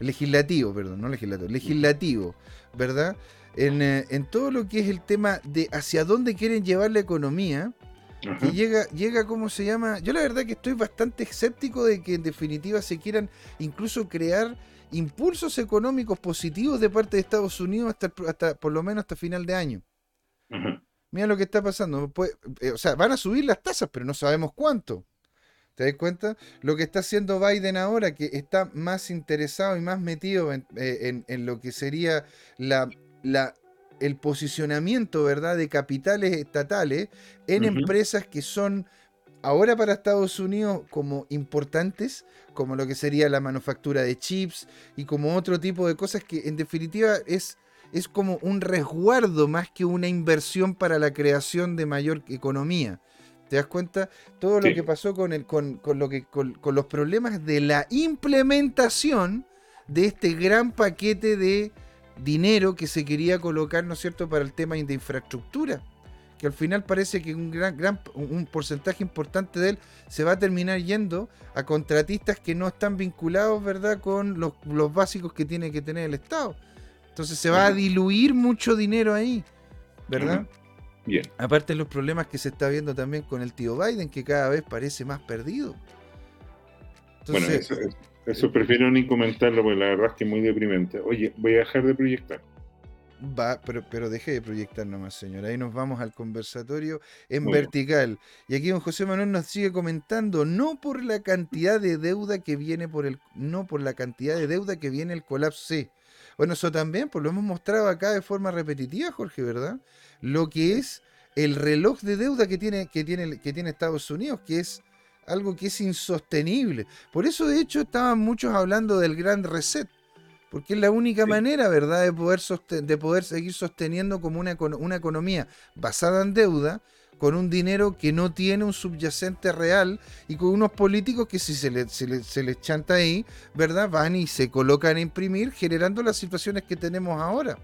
Speaker 1: legislativo, perdón, no legislatorio, legislativo, ¿verdad? En, eh, en todo lo que es el tema de hacia dónde quieren llevar la economía, que llega, llega, ¿cómo se llama? Yo la verdad que estoy bastante escéptico de que en definitiva se quieran incluso crear impulsos económicos positivos de parte de Estados Unidos hasta, hasta por lo menos hasta final de año. Mira lo que está pasando. Eh, o sea, van a subir las tasas, pero no sabemos cuánto. ¿Te das cuenta? Lo que está haciendo Biden ahora, que está más interesado y más metido en, eh, lo que sería la, la, el posicionamiento, ¿verdad?, de capitales estatales en empresas que son ahora para Estados Unidos como importantes, como lo que sería la manufactura de chips y como otro tipo de cosas que en definitiva es, es como un resguardo más que una inversión para la creación de mayor economía. ¿Te das cuenta? Todo lo que pasó con, el, con, lo que, con, con los problemas de la implementación de este gran paquete de dinero que se quería colocar, ¿no es cierto?, para el tema de infraestructura que al final parece que un gran, gran un porcentaje importante de él se va a terminar yendo a contratistas que no están vinculados, ¿verdad?, con los, básicos que tiene que tener el Estado. Entonces se va a diluir mucho dinero ahí, ¿verdad?
Speaker 2: Bien.
Speaker 1: Aparte de los problemas que se está viendo también con el tío Biden, que cada vez parece más perdido.
Speaker 2: bueno, eso, eso prefiero ni comentarlo, porque la verdad es que es muy deprimente. Oye, voy a dejar de proyectar.
Speaker 1: Va, pero, pero deje de proyectar nomás, señor. Ahí nos vamos al conversatorio en vertical. Y aquí don José Manuel nos sigue comentando, no por la cantidad de deuda que viene por el, no por la cantidad de deuda que viene el colapso. Sí. Bueno, eso también, pues lo hemos mostrado acá de forma repetitiva, Jorge, ¿verdad? Lo que es el reloj de deuda que tiene, que tiene, que tiene Estados Unidos, que es algo que es insostenible. Por eso, de hecho, estaban muchos hablando del gran reset porque es la única manera, ¿verdad?, de poder, de poder seguir sosteniendo como una, una economía basada en deuda, con un dinero que no tiene un subyacente real y con unos políticos que si se, les se, chanta ahí, ¿verdad? Van y se colocan a imprimir generando las situaciones que tenemos ahora.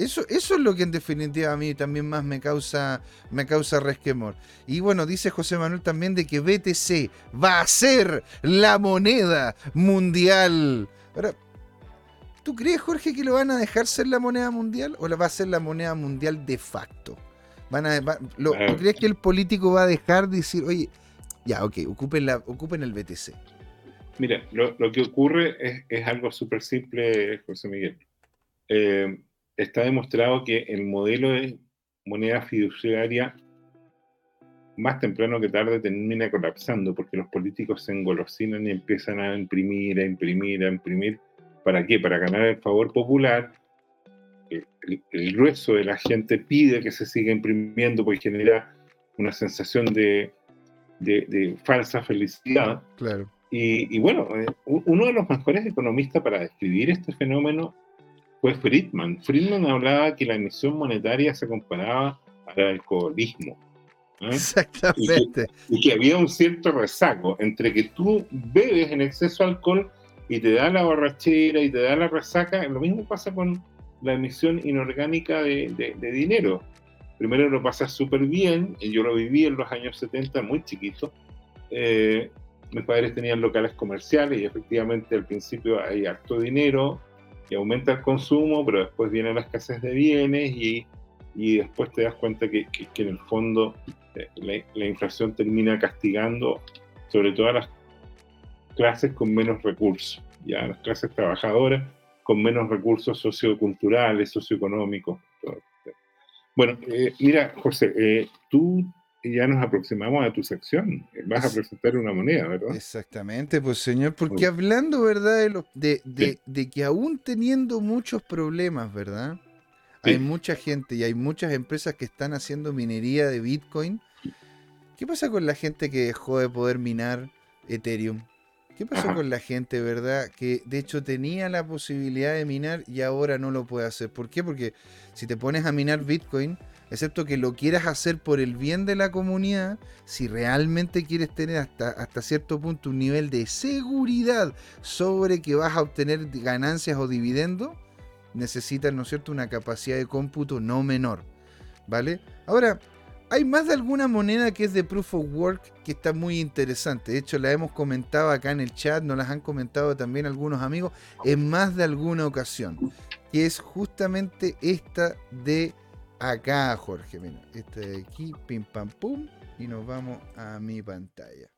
Speaker 1: Eso, eso es lo que en definitiva a mí también más me causa, me causa resquemor. Y bueno, dice José Manuel también de que BTC va a ser la moneda mundial. Ahora, ¿Tú crees, Jorge, que lo van a dejar ser la moneda mundial o la va a ser la moneda mundial de facto? Van a, ¿Tú crees que el político va a dejar de decir, oye, ya, ok, ocupen, la, ocupen el BTC?
Speaker 2: Mira, lo, que ocurre es, algo súper simple, José Miguel. Eh, está demostrado que el modelo de moneda fiduciaria más temprano que tarde termina colapsando porque los políticos se engolosinan y empiezan a imprimir, a imprimir, a imprimir ¿Para qué? Para ganar el favor popular. El, grueso de la gente pide que se siga imprimiendo porque genera una sensación de, falsa felicidad.
Speaker 1: Claro.
Speaker 2: Y, bueno, eh, uno de los mejores economistas para describir este fenómeno fue Friedman. Friedman hablaba que la emisión monetaria se comparaba al alcoholismo.
Speaker 1: ¿eh? Exactamente.
Speaker 2: Y que, había un cierto resaco entre que tú bebes en exceso alcohol y te da la borrachera y te da la resaca. Lo mismo pasa con la emisión inorgánica de, dinero. Primero lo pasas súper bien, yo lo viví en los años 70 muy chiquito. Eh, mis padres tenían locales comerciales y efectivamente al principio hay harto dinero y aumenta el consumo, pero después viene la escasez de bienes y, y después te das cuenta que, que, en el fondo eh, la, la, inflación termina castigando sobre todo a las clases con menos recursos, ya las clases trabajadoras con menos recursos socioculturales, socioeconómicos. Bueno, eh, mira, José, eh, tú ya nos aproximamos a tu sección. Vas a presentar una moneda, ¿verdad?
Speaker 1: Exactamente, pues señor, porque hablando, ¿verdad? De, de, de, que aún teniendo muchos problemas, ¿verdad? Hay mucha gente y hay muchas empresas que están haciendo minería de Bitcoin. ¿Qué pasa con la gente que dejó de poder minar Ethereum? ¿Qué pasó con la gente, verdad? Que de hecho tenía la posibilidad de minar y ahora no lo puede hacer. ¿Por qué? Porque si te pones a minar Bitcoin, excepto que lo quieras hacer por el bien de la comunidad, si realmente quieres tener hasta, hasta cierto punto un nivel de seguridad sobre que vas a obtener ganancias o dividendos, necesitas, ¿no es cierto?, una capacidad de cómputo no menor. ¿Vale? Ahora, hay más de alguna moneda que es de Proof of Work que está muy interesante. De hecho, la hemos comentado acá en el chat, nos las han comentado también algunos amigos en más de alguna ocasión. Que es justamente esta de acá, Jorge. Mira, este de aquí, pim pam pum, y nos vamos a mi pantalla.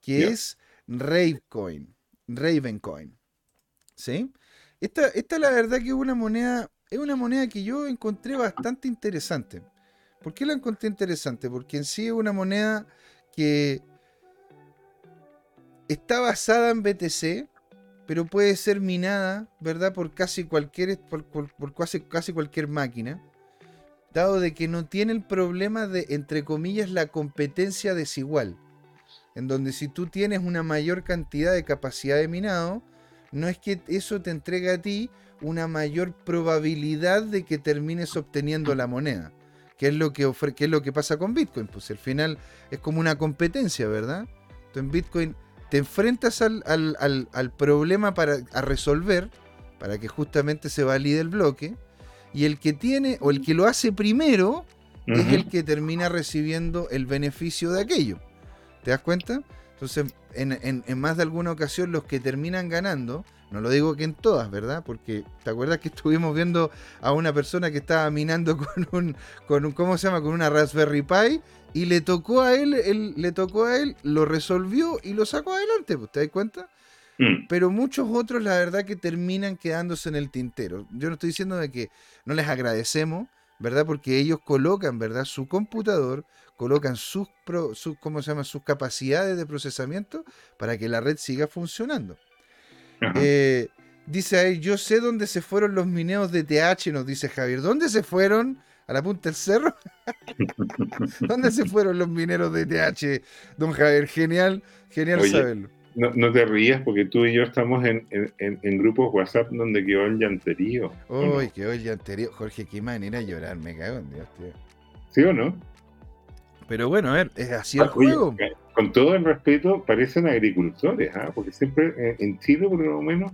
Speaker 1: Que es Ravecoin. Ravencoin. ¿Sí? Esta, esta la verdad que es una moneda, es una moneda que yo encontré bastante interesante. ¿Por qué la encontré interesante? Porque en sí es una moneda que está basada en BTC, pero puede ser minada, ¿verdad? Por casi cualquier, por, casi, casi cualquier máquina dado de que no tiene el problema de, entre comillas, la competencia desigual, en donde si tú tienes una mayor cantidad de capacidad de minado, no es que eso te entregue a ti una mayor probabilidad de que termines obteniendo la moneda, que es lo que, es lo que pasa con Bitcoin, pues al final es como una competencia, ¿verdad? Tú en Bitcoin te enfrentas al, al problema para, a resolver, para que justamente se valide el bloque, y el que tiene, o el que lo hace primero, es el que termina recibiendo el beneficio de aquello. ¿Te das cuenta? Entonces, en, más de alguna ocasión, los que terminan ganando, no lo digo que en todas, ¿verdad? Porque te acuerdas que estuvimos viendo a una persona que estaba minando con un, con un ¿cómo se llama? Con una Raspberry Pi y le tocó a él, él le tocó a él, lo resolvió y lo sacó adelante, ¿te das cuenta? Mm. Pero muchos otros, la verdad, que terminan quedándose en el tintero. Yo no estoy diciendo de que no les agradecemos, ¿verdad? Porque ellos colocan, ¿verdad? Su computador, colocan sus, ¿cómo se llama? sus capacidades de procesamiento para que la red siga funcionando. Eh, dice ahí, yo sé dónde se fueron los mineos de TH, nos dice Javier. ¿Dónde se fueron? ¿A la punta del cerro? ¿Dónde se fueron los mineros de TH, don Javier? Genial, genial saberlo.
Speaker 2: No, no, te rías porque tú y yo estamos en, en, grupos WhatsApp donde quedó el llanterío.
Speaker 1: Uy, quedó el llanterío. Jorge, qué manera de llorar, me cago en Dios, tío.
Speaker 2: ¿Sí o no?
Speaker 1: Pero bueno, a ver, es así el ah, juego.
Speaker 2: Eh, con todo el respeto, parecen agricultores, ¿ah? porque siempre eh, en Chile, por lo menos,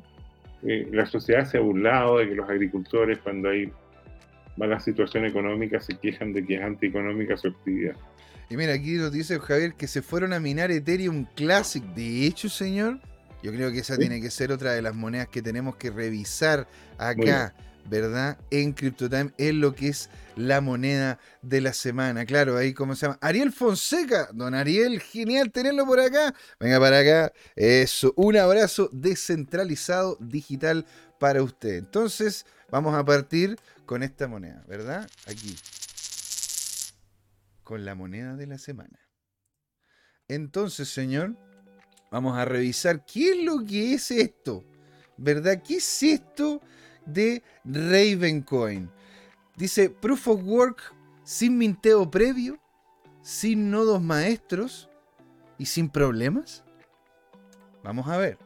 Speaker 2: eh, la sociedad se ha burlado de que los agricultores, cuando hay mala situación económica, se quejan de que es antieconómica su actividad.
Speaker 1: Y mira, aquí nos dice Javier que se fueron a minar Ethereum Classic. De hecho, señor, yo creo que esa tiene que ser otra de las monedas que tenemos que revisar acá, ¿verdad? En CryptoTime es lo que es la moneda de la semana. Claro, ahí como se llama. Ariel Fonseca. Don Ariel, genial tenerlo por acá. Venga para acá. Eso, un abrazo descentralizado digital para usted. Entonces, vamos a partir con esta moneda, ¿verdad? Aquí con la moneda de la semana. Entonces, señor, vamos a revisar qué es lo que es esto. ¿Verdad? ¿Qué es esto de Ravencoin? Dice Proof of Work sin minteo previo, sin nodos maestros y sin problemas. Vamos a ver.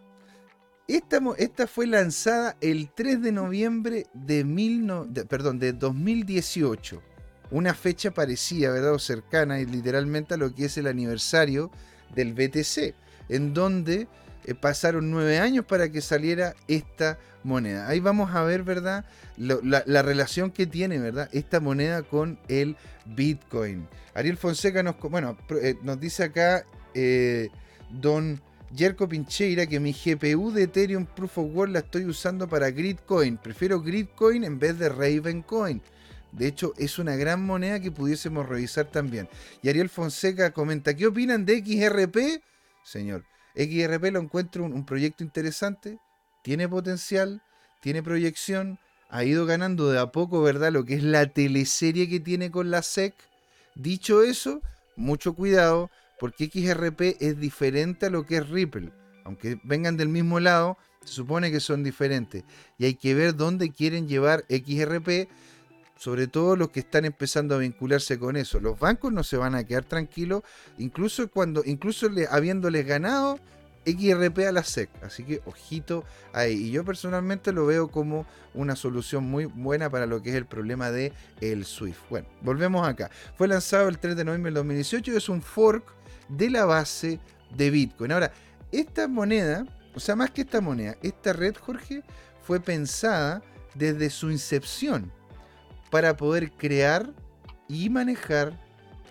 Speaker 1: Esta, esta fue lanzada el 3 de noviembre de, mil perdón, de 2018. Una fecha parecida, ¿verdad? O cercana y literalmente a lo que es el aniversario del BTC, en donde eh, pasaron nueve años para que saliera esta moneda. Ahí vamos a ver, ¿verdad? la, relación que tiene, ¿verdad? Esta moneda con el Bitcoin. Ariel Fonseca nos, bueno, eh, nos dice acá eh, don Jerko Pincheira que mi GPU de Ethereum Proof of Work la estoy usando para Gridcoin. Prefiero Gridcoin en vez de Ravencoin. De hecho, es una gran moneda que pudiésemos revisar también. Y Ariel Fonseca comenta, ¿qué opinan de XRP? Señor, XRP lo encuentro un, proyecto interesante, tiene potencial, tiene proyección, ha ido ganando de a poco, ¿verdad? Lo que es la teleserie que tiene con la SEC. Dicho eso, mucho cuidado, porque XRP es diferente a lo que es Ripple. Aunque vengan del mismo lado, se supone que son diferentes. Y hay que ver dónde quieren llevar XRP sobre todo los que están empezando a vincularse con eso. Los bancos no se van a quedar tranquilos, incluso cuando, incluso habiéndoles ganado XRP a la SEC. Así que ojito ahí. Y yo personalmente lo veo como una solución muy buena para lo que es el problema de el SWIFT. Bueno, volvemos acá. Fue lanzado el 3 de noviembre del 2018 y es un fork de la base de Bitcoin. Ahora, esta moneda, o sea, más que esta moneda, esta red, Jorge, fue pensada desde su incepción para poder crear y manejar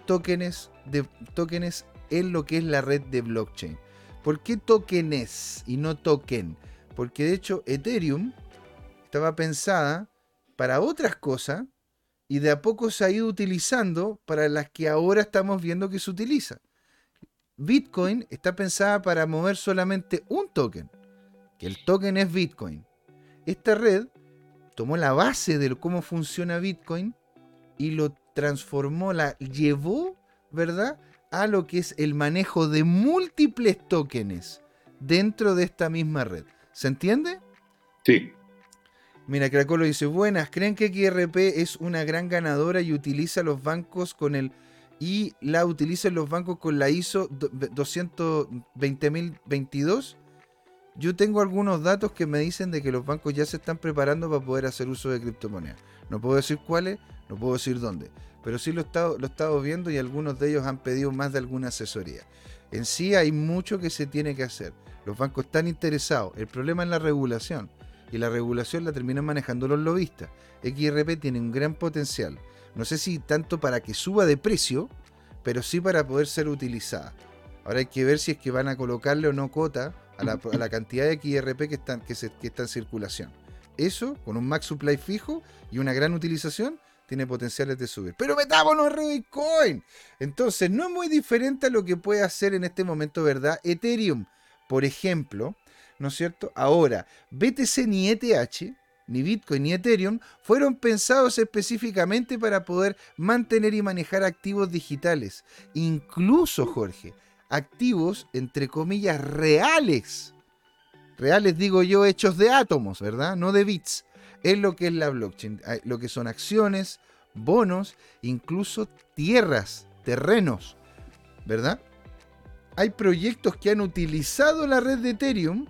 Speaker 1: tokens, de, tokens en lo que es la red de blockchain. ¿Por qué tokens y no token? Porque de hecho Ethereum estaba pensada para otras cosas y de a poco se ha ido utilizando para las que ahora estamos viendo que se utiliza. Bitcoin está pensada para mover solamente un token, que el token es Bitcoin. Esta red tomó la base de cómo funciona Bitcoin y lo transformó, la llevó, ¿verdad? A lo que es el manejo de múltiples tokens dentro de esta misma red. ¿Se entiende?
Speaker 2: Sí.
Speaker 1: Mira, Cracolo dice, buenas, ¿creen que XRP es una gran ganadora y utiliza los bancos con el... y la utilizan los bancos con la ISO 220.022? Yo tengo algunos datos que me dicen de que los bancos ya se están preparando para poder hacer uso de criptomonedas. No puedo decir cuáles, no puedo decir dónde, pero sí lo he, estado, viendo y algunos de ellos han pedido más de alguna asesoría. En sí hay mucho que se tiene que hacer. Los bancos están interesados. El problema es la regulación. Y la regulación la terminan manejando los lobistas. XRP tiene un gran potencial. No sé si tanto para que suba de precio, pero sí para poder ser utilizada. Ahora hay que ver si es que van a colocarle o no cota a la, cantidad de XRP que están, que, está en circulación. Eso, con un max supply fijo y una gran utilización, tiene potenciales de subir. Pero metámonos en Bitcoin. Entonces, no es muy diferente a lo que puede hacer en este momento, ¿verdad? Ethereum, por ejemplo, ¿no es cierto? Ahora, BTC ni ETH, ni Bitcoin ni Ethereum fueron pensados específicamente para poder mantener y manejar activos digitales. Incluso, Jorge, activos, entre comillas, reales. Reales digo yo, hechos de átomos, ¿verdad? No de bits. Es lo que es la blockchain. Lo que son acciones, bonos, incluso tierras, terrenos, ¿verdad? Hay proyectos que han utilizado la red de Ethereum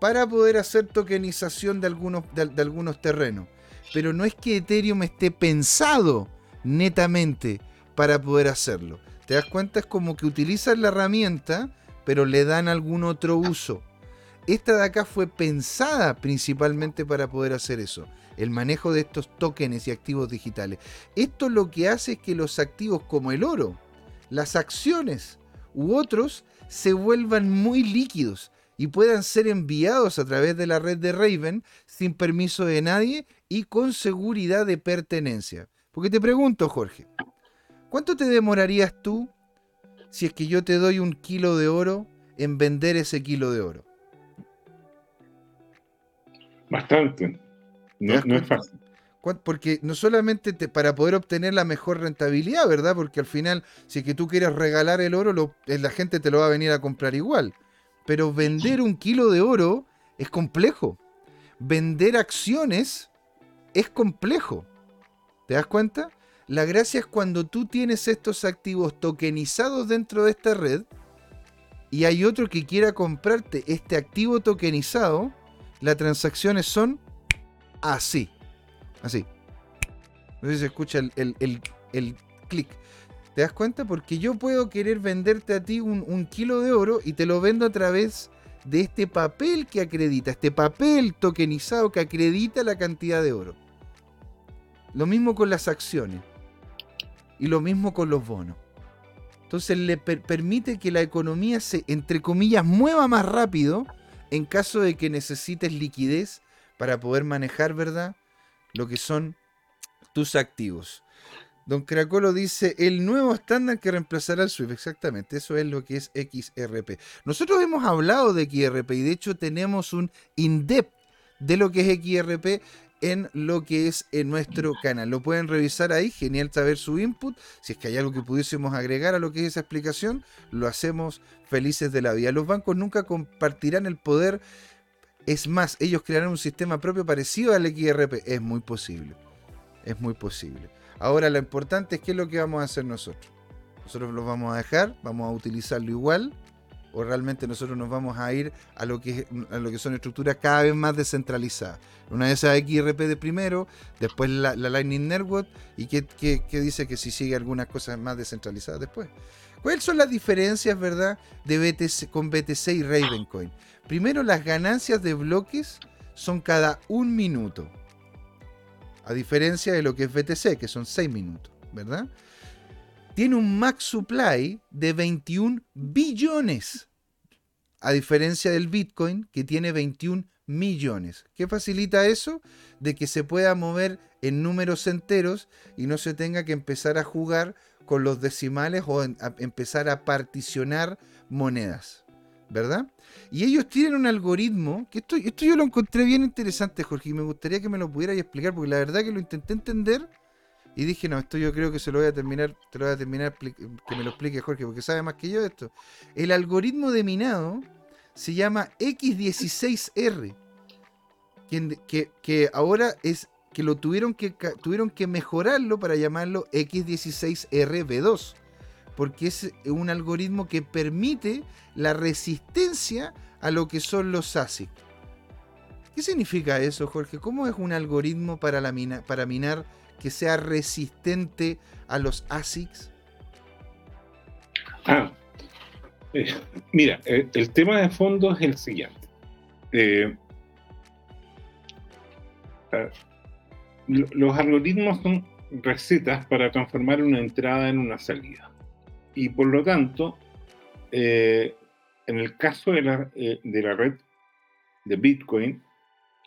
Speaker 1: para poder hacer tokenización de algunos, de algunos terrenos. Pero no es que Ethereum esté pensado netamente para poder hacerlo ¿Te das cuenta? Es como que utilizan la herramienta, pero le dan algún otro uso. Esta de acá fue pensada principalmente para poder hacer eso, el manejo de estos tokens y activos digitales. Esto lo que hace es que los activos como el oro, las acciones u otros se vuelvan muy líquidos y puedan ser enviados a través de la red de Raven sin permiso de nadie y con seguridad de pertenencia. Porque te pregunto, Jorge, ¿Cuánto te demorarías tú si es que yo te doy un kilo de oro en vender ese kilo de oro?
Speaker 2: Bastante. No, es fácil.
Speaker 1: Porque no solamente para poder obtener la mejor rentabilidad, ¿verdad? Porque al final, si es que tú quieres regalar el oro, eh, la gente te lo va a venir a comprar igual. Pero vender un kilo de oro es complejo. Vender acciones es complejo. ¿Te das cuenta? La gracia es cuando tú tienes estos activos tokenizados dentro de esta red y hay otro que quiera comprarte este activo tokenizado, las transacciones son así. Así. No sé si se escucha el, clic. ¿Te das cuenta? Porque yo puedo querer venderte a ti un, un, kilo de oro y te lo vendo a través de este papel que acredita, este papel tokenizado que acredita la cantidad de oro. Lo mismo con las acciones. Y lo mismo con los bonos. Entonces le permite que la economía se, entre comillas, mueva más rápido en caso de que necesites liquidez para poder manejar, ¿verdad? Lo que son tus activos. Don Cracolo dice, el nuevo estándar que reemplazará el SWIFT. Exactamente, eso es lo que es XRP. Nosotros hemos hablado de XRP y de hecho tenemos un in-depth de lo que es XRP en lo que es en nuestro canal. Lo pueden revisar ahí, genial saber su input. Si es que hay algo que pudiésemos agregar a lo que es esa explicación, lo hacemos felices de la vida. Los bancos nunca compartirán el poder. Es más, ellos crearán un sistema propio parecido al XRP. Es muy posible. Es muy posible. Ahora lo importante es qué es lo que vamos a hacer nosotros. Nosotros lo vamos a dejar, vamos a utilizarlo igual, o realmente nosotros nos vamos a ir a lo que, a lo que son estructuras cada vez más descentralizadas. Una de esas XRP de primero, después la, Lightning Network, y qué dice que si sigue algunas cosas más descentralizadas después. ¿Cuáles son las diferencias, verdad, de BTC, con BTC y Ravencoin? Primero, las ganancias de bloques son cada un minuto. A diferencia de lo que es BTC, que son 6 minutos, ¿verdad? Tiene un max supply de 21 billones. A diferencia del Bitcoin, que tiene 21 millones. ¿Qué facilita eso? De que se pueda mover en números enteros y no se tenga que empezar a jugar con los decimales o empezar a particionar monedas. ¿Verdad? Y ellos tienen un algoritmo, que esto, esto yo lo encontré bien interesante, Jorge, y me gustaría que me lo pudierais explicar, porque la verdad que lo intenté entender y dije, no, esto yo creo que se lo voy a terminar, te lo voy a terminar que me lo explique Jorge, porque sabe más que yo esto. El algoritmo de minado se llama X16R, que, que, ahora es que lo tuvieron que tuvieron que mejorarlo para llamarlo X16RB2, porque es un algoritmo que permite la resistencia a lo que son los ASIC. ¿Qué significa eso, Jorge? ¿Cómo es un algoritmo para, la mina, para minar que sea resistente a los ASICs?
Speaker 2: Ah, eh, mira, eh, el tema de fondo es el siguiente. Eh, los algoritmos son recetas para transformar una entrada en una salida. Y por lo tanto, en el caso de la, de la red de Bitcoin,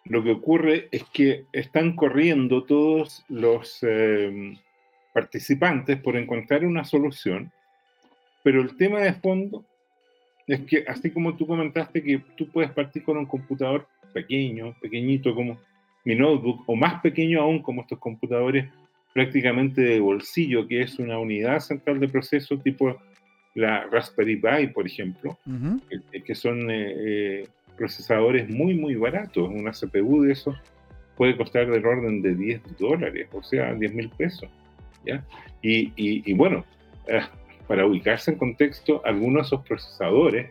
Speaker 2: lo que ocurre es que están corriendo todos los eh, participantes por encontrar una solución, pero el tema de fondo es que, así como tú comentaste que tú puedes partir con un computador pequeño, pequeñito como mi notebook, o más pequeño aún como estos computadores prácticamente de bolsillo, que es una unidad central de proceso tipo la Raspberry Pi, por ejemplo, que, son eh, eh, procesadores muy, muy baratos. Una CPU de eso puede costar del orden de 10 dólares, o sea, 10 mil pesos. ¿ya? Y, y, bueno, eh, para ubicarse en contexto, algunos de esos procesadores,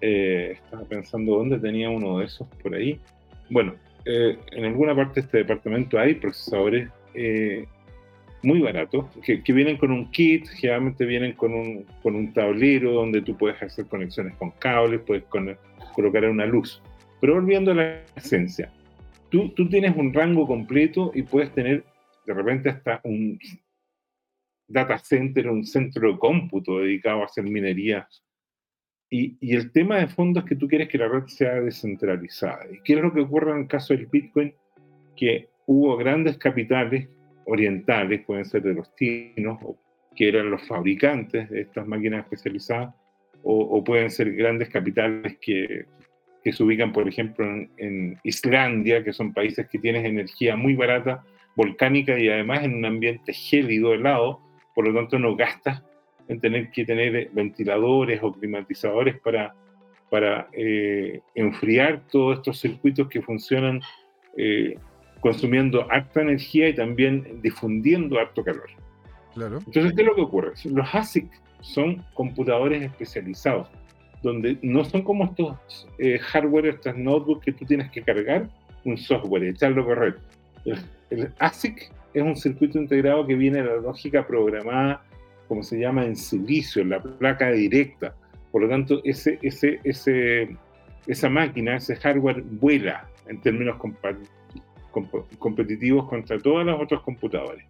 Speaker 2: eh, estaba pensando dónde tenía uno de esos por ahí. Bueno, eh, en alguna parte de este departamento hay procesadores muy baratos, que, vienen con un kit, generalmente vienen con un, con un tablero donde tú puedes hacer conexiones con cables, puedes con, colocar una luz. Pero volviendo a la esencia, tú, tú tienes un rango completo y puedes tener de repente hasta un data center, un centro de cómputo dedicado a hacer minería. Y, y, el tema de fondo es que tú quieres que la red sea descentralizada. ¿Y qué es lo que ocurre en el caso del Bitcoin? Que hubo grandes capitales orientales, pueden ser de los chinos, que eran los fabricantes de estas máquinas especializadas, o, pueden ser grandes capitales que, que se ubican, por ejemplo, en, Islandia, que son países que tienen energía muy barata, volcánica y además en un ambiente gélido, helado, por lo tanto no gastas en tener que tener ventiladores o climatizadores para, para eh, enfriar todos estos circuitos que funcionan eh, consumiendo harta energía y también difundiendo harto calor. Claro. Entonces, ¿qué es lo que ocurre? Los ASIC son computadores especializados. donde no son como estos eh, hardware, estas notebooks que tú tienes que cargar un software, echarlo correcto. El, el, ASIC es un circuito integrado que viene de la lógica programada, como se llama, en silicio, en la placa directa. Por lo tanto, ese, ese, ese, esa máquina, ese hardware vuela en términos competitivos contra todos los otros computadores.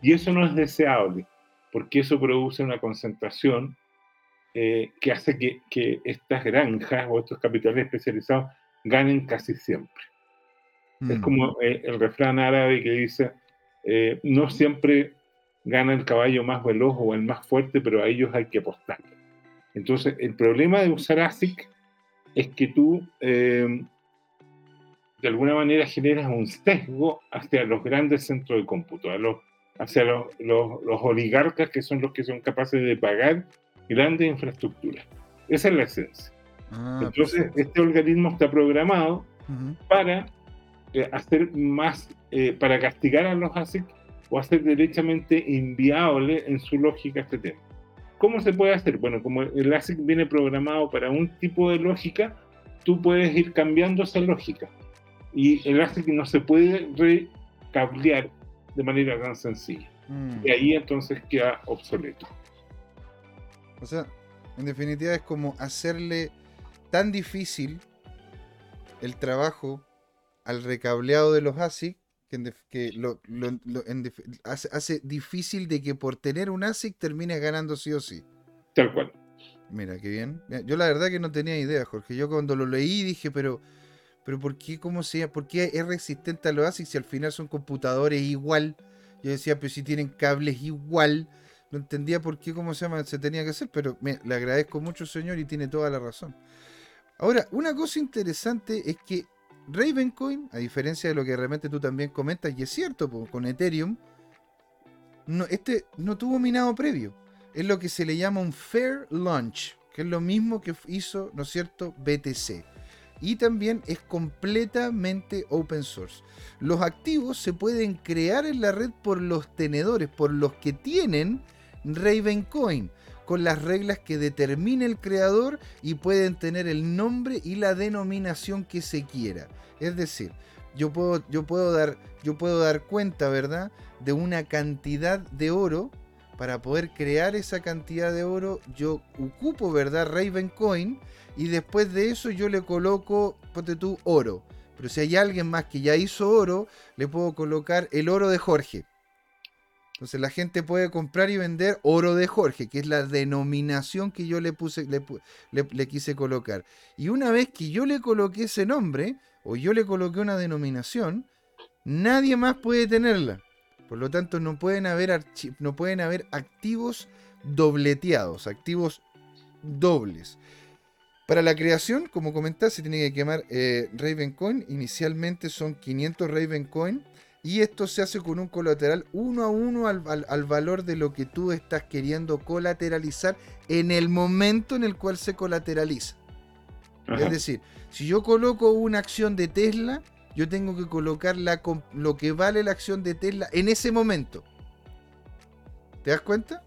Speaker 2: Y eso no es deseable, porque eso produce una concentración eh, que hace que, que, estas granjas o estos capitales especializados ganen casi siempre. Es
Speaker 1: Mm.
Speaker 2: como eh, el refrán árabe que dice, eh, no siempre gana el caballo más veloz o el más fuerte, pero a ellos hay que apostar. Entonces, el problema de usar ASIC es que tú, eh, de alguna manera, generas un sesgo hacia los grandes centros de cómputo, a los, hacia los, los- los oligarcas que son los que son capaces de pagar grandes infraestructuras. Esa es la esencia.
Speaker 1: Ah,
Speaker 2: Entonces,
Speaker 1: perfecto.
Speaker 2: este algoritmo está programado
Speaker 1: Ujú.
Speaker 2: para eh, hacer más, eh, para castigar a los ASIC o hacer derechamente inviable en su lógica este tema. ¿Cómo se puede hacer? Bueno, como el ASIC viene programado para un tipo de lógica, tú puedes ir cambiando esa lógica. Y el ASIC no se puede recablear de manera tan sencilla.
Speaker 1: Mm.
Speaker 2: Y ahí entonces queda obsoleto.
Speaker 1: O sea, en definitiva es como hacerle tan difícil el trabajo al recableado de los ASIC que, que lo, hace, hace difícil de que por tener un ASIC termines ganando sí o sí.
Speaker 2: Tal cual.
Speaker 1: Mira, qué bien. Yo la verdad que no tenía idea, Jorge. Yo cuando lo leí dije, pero, pero ¿por qué, cómo se llama? ¿Por es resistente a los ASIC si al final son computadores igual? Yo decía, pero si tienen cables igual. No entendía por qué, cómo se llama, se tenía que hacer, pero le agradezco mucho, señor, y tiene toda la razón. Ahora, una cosa interesante es que Ravencoin, a diferencia de lo que realmente tú también comentas, y es cierto, con Ethereum, este no tuvo minado previo. Es lo que se le llama un fair launch, que es lo mismo que hizo, ¿no es cierto?, BTC. Y también es completamente open source. Los activos se pueden crear en la red por los tenedores, por los que tienen Ravencoin, con las reglas que determine el creador y pueden tener el nombre y la denominación que se quiera. Es decir, yo puedo, yo puedo, dar, yo puedo dar cuenta, ¿verdad?, de una cantidad de oro. Para poder crear esa cantidad de oro, yo ocupo, ¿verdad?, Ravencoin y después de eso yo le coloco, ponte tú, oro. Pero si hay alguien más que ya hizo oro, le puedo colocar el oro de Jorge. Entonces la gente puede comprar y vender oro de Jorge, que es la denominación que yo le puse, le, pu- le- le quise colocar. Y una vez que yo le coloqué ese nombre, o yo le coloqué una denominación, nadie más puede tenerla. Por lo tanto, no pueden haber, no pueden haber activos dobleteados, activos dobles. Para la creación, como comenté, se tiene que quemar eh, Ravencoin. Inicialmente son 500 Ravencoin. Y esto se hace con un colateral uno a uno al, al- al valor de lo que tú estás queriendo colateralizar en el momento en el cual se colateraliza.
Speaker 2: Ajá.
Speaker 1: Es decir, si yo coloco una acción de Tesla, yo tengo que colocar la lo que vale la acción de Tesla en ese momento. ¿Te das cuenta?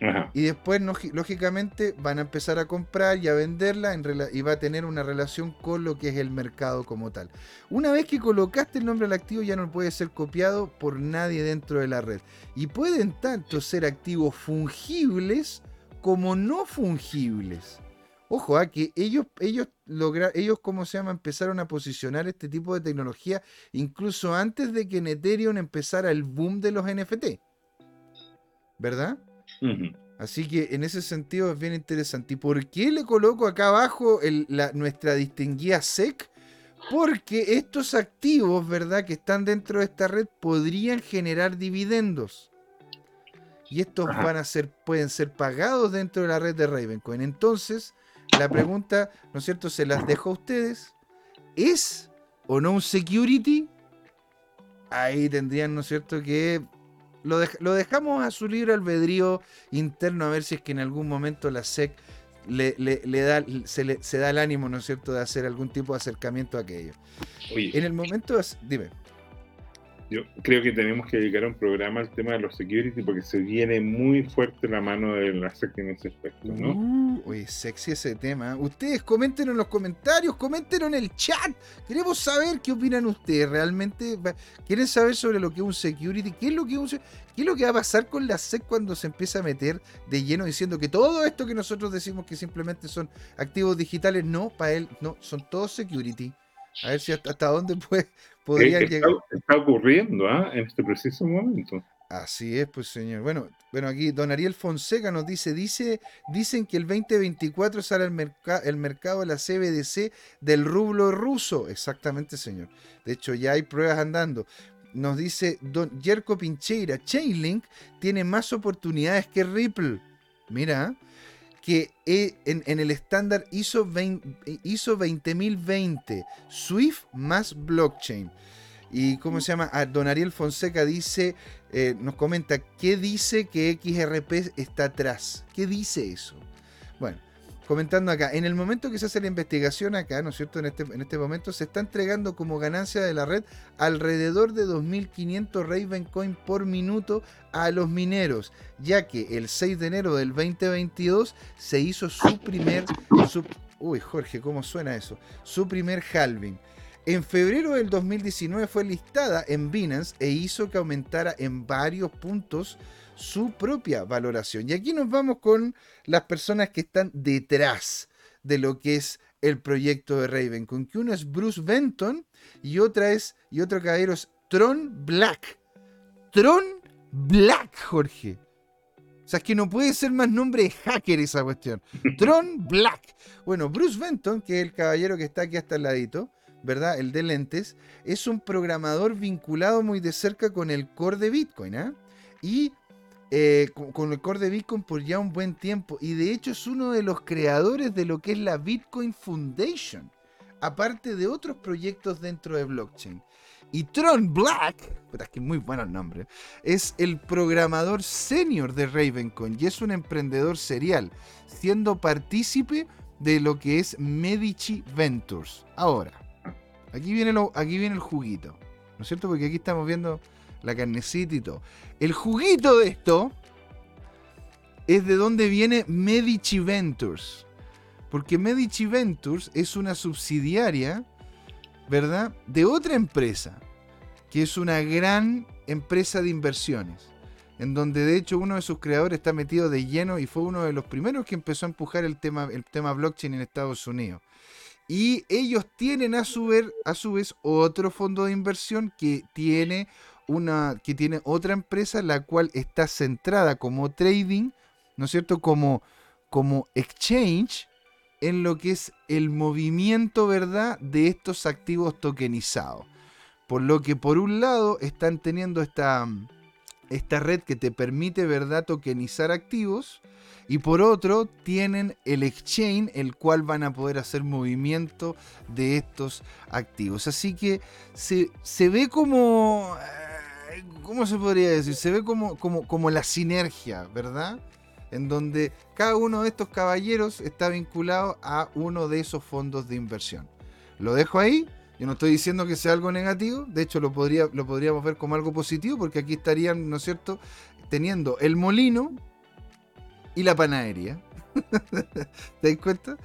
Speaker 2: Ajá.
Speaker 1: Y después, lógicamente, van a empezar a comprar y a venderla en y va a tener una relación con lo que es el mercado como tal. Una vez que colocaste el nombre al activo, ya no puede ser copiado por nadie dentro de la red. Y pueden tanto ser activos fungibles como no fungibles. Ojo, a que ellos, ellos logra- ellos, ¿cómo se llama? Empezaron a posicionar este tipo de tecnología incluso antes de que en Ethereum empezara el boom de los NFT. ¿Verdad? Así que en ese sentido es bien interesante. ¿Y por qué le coloco acá abajo el- la- nuestra distinguida SEC? Porque estos activos, ¿verdad? Que están dentro de esta red podrían generar dividendos. Y estos
Speaker 2: Ajá.
Speaker 1: van a ser, pueden ser pagados dentro de la red de Ravencoin. Entonces, la pregunta, ¿no es cierto? Se las dejo a ustedes. ¿Es o no un security? Ahí tendrían, ¿no es cierto? Que lo, dej- lo dejamos a su libre albedrío interno a ver si es que en algún momento la SEC le, le- le da, se, le- se da el ánimo, ¿no es cierto?, de hacer algún tipo de acercamiento a aquello.
Speaker 2: Oye,
Speaker 1: En el momento, dime,
Speaker 2: Yo creo que tenemos que dedicar un programa al tema de los security porque se viene muy fuerte la mano de la SEC en ese aspecto, ¿no?
Speaker 1: Uh, oye, sexy ese tema. Ustedes comenten en los comentarios, comenten en el chat. Queremos saber qué opinan ustedes. ¿Realmente quieren saber sobre lo que es un security? ¿Qué es lo que un ¿Qué es lo que va a pasar con la SEC cuando se empieza a meter de lleno diciendo que todo esto que nosotros decimos que simplemente son activos digitales, no, para él, no, son todos security? A ver si hasta, dónde puede, podrían
Speaker 2: está,
Speaker 1: llegar.
Speaker 2: Está ocurriendo ¿ah? en este preciso momento.
Speaker 1: Así es, pues señor. Bueno, bueno, aquí don Ariel Fonseca nos dice, dice, dicen que el 2024 sale el, el mercado de la CBDC del rublo ruso. Exactamente, señor. De hecho, ya hay pruebas andando. Nos dice don Jerko Pincheira, Chainlink tiene más oportunidades que Ripple. Mira, que e, en, el estándar ISO, 20, ISO 20020, Swift más blockchain. Y cómo se llama, ah, Don Ariel Fonseca dice, eh, nos comenta, ¿qué dice que XRP está atrás? ¿Qué dice eso? Bueno, comentando acá, en el momento que se hace la investigación acá, ¿no es cierto? En este, en este momento se está entregando como ganancia de la red alrededor de 2.500 Ravencoin por minuto a los mineros, ya que el 6 de enero del 2022 se hizo su primer... uy, Jorge, ¿cómo suena eso? Su primer halving. En febrero del 2019 fue listada en Binance e hizo que aumentara en varios puntos su propia valoración. Y aquí nos vamos con las personas que están detrás de lo que es el proyecto de Raven, con que uno es Bruce Benton y otra es y otro caballero es Tron Black. Tron Black, Jorge. O sea, es que no puede ser más nombre de hacker esa cuestión. Tron Black. Bueno, Bruce Benton, que es el caballero que está aquí hasta el ladito, ¿verdad? El de lentes, es un programador vinculado muy de cerca con el core de Bitcoin, ¿eh? Y eh, con, el core de Bitcoin por ya un buen tiempo. Y de hecho es uno de los creadores de lo que es la Bitcoin Foundation. Aparte de otros proyectos dentro de blockchain. Y Tron Black, es que muy bueno el nombre, es el programador senior de Ravencoin y es un emprendedor serial, siendo partícipe de lo que es Medici Ventures. Ahora, aquí viene, lo, aquí viene el juguito, ¿no es cierto? Porque aquí estamos viendo la carnecita y todo. El juguito de esto es de donde viene Medici Ventures. Porque Medici Ventures es una subsidiaria, ¿verdad? De otra empresa, que es una gran empresa de inversiones, en donde de hecho uno de sus creadores está metido de lleno y fue uno de los primeros que empezó a empujar el tema, el tema blockchain en Estados Unidos. Y ellos tienen a su, a su vez otro fondo de inversión que tiene una que tiene otra empresa la cual está centrada como trading, ¿no es cierto? Como, como exchange en lo que es el movimiento, ¿verdad? De estos activos tokenizados. Por lo que por un lado están teniendo esta, esta red que te permite, ¿verdad? Tokenizar activos. Y por otro, tienen el exchange, el cual van a poder hacer movimiento de estos activos. Así que se, se ve como ¿cómo se podría decir? Se ve como, como, como la sinergia, ¿verdad? En donde cada uno de estos caballeros está vinculado a uno de esos fondos de inversión. Lo dejo ahí. Yo no estoy diciendo que sea algo negativo, de hecho lo, podría, lo podríamos ver como algo positivo, porque aquí estarían, ¿no es cierto?, teniendo el molino y la panadería. ¿Te das cuenta?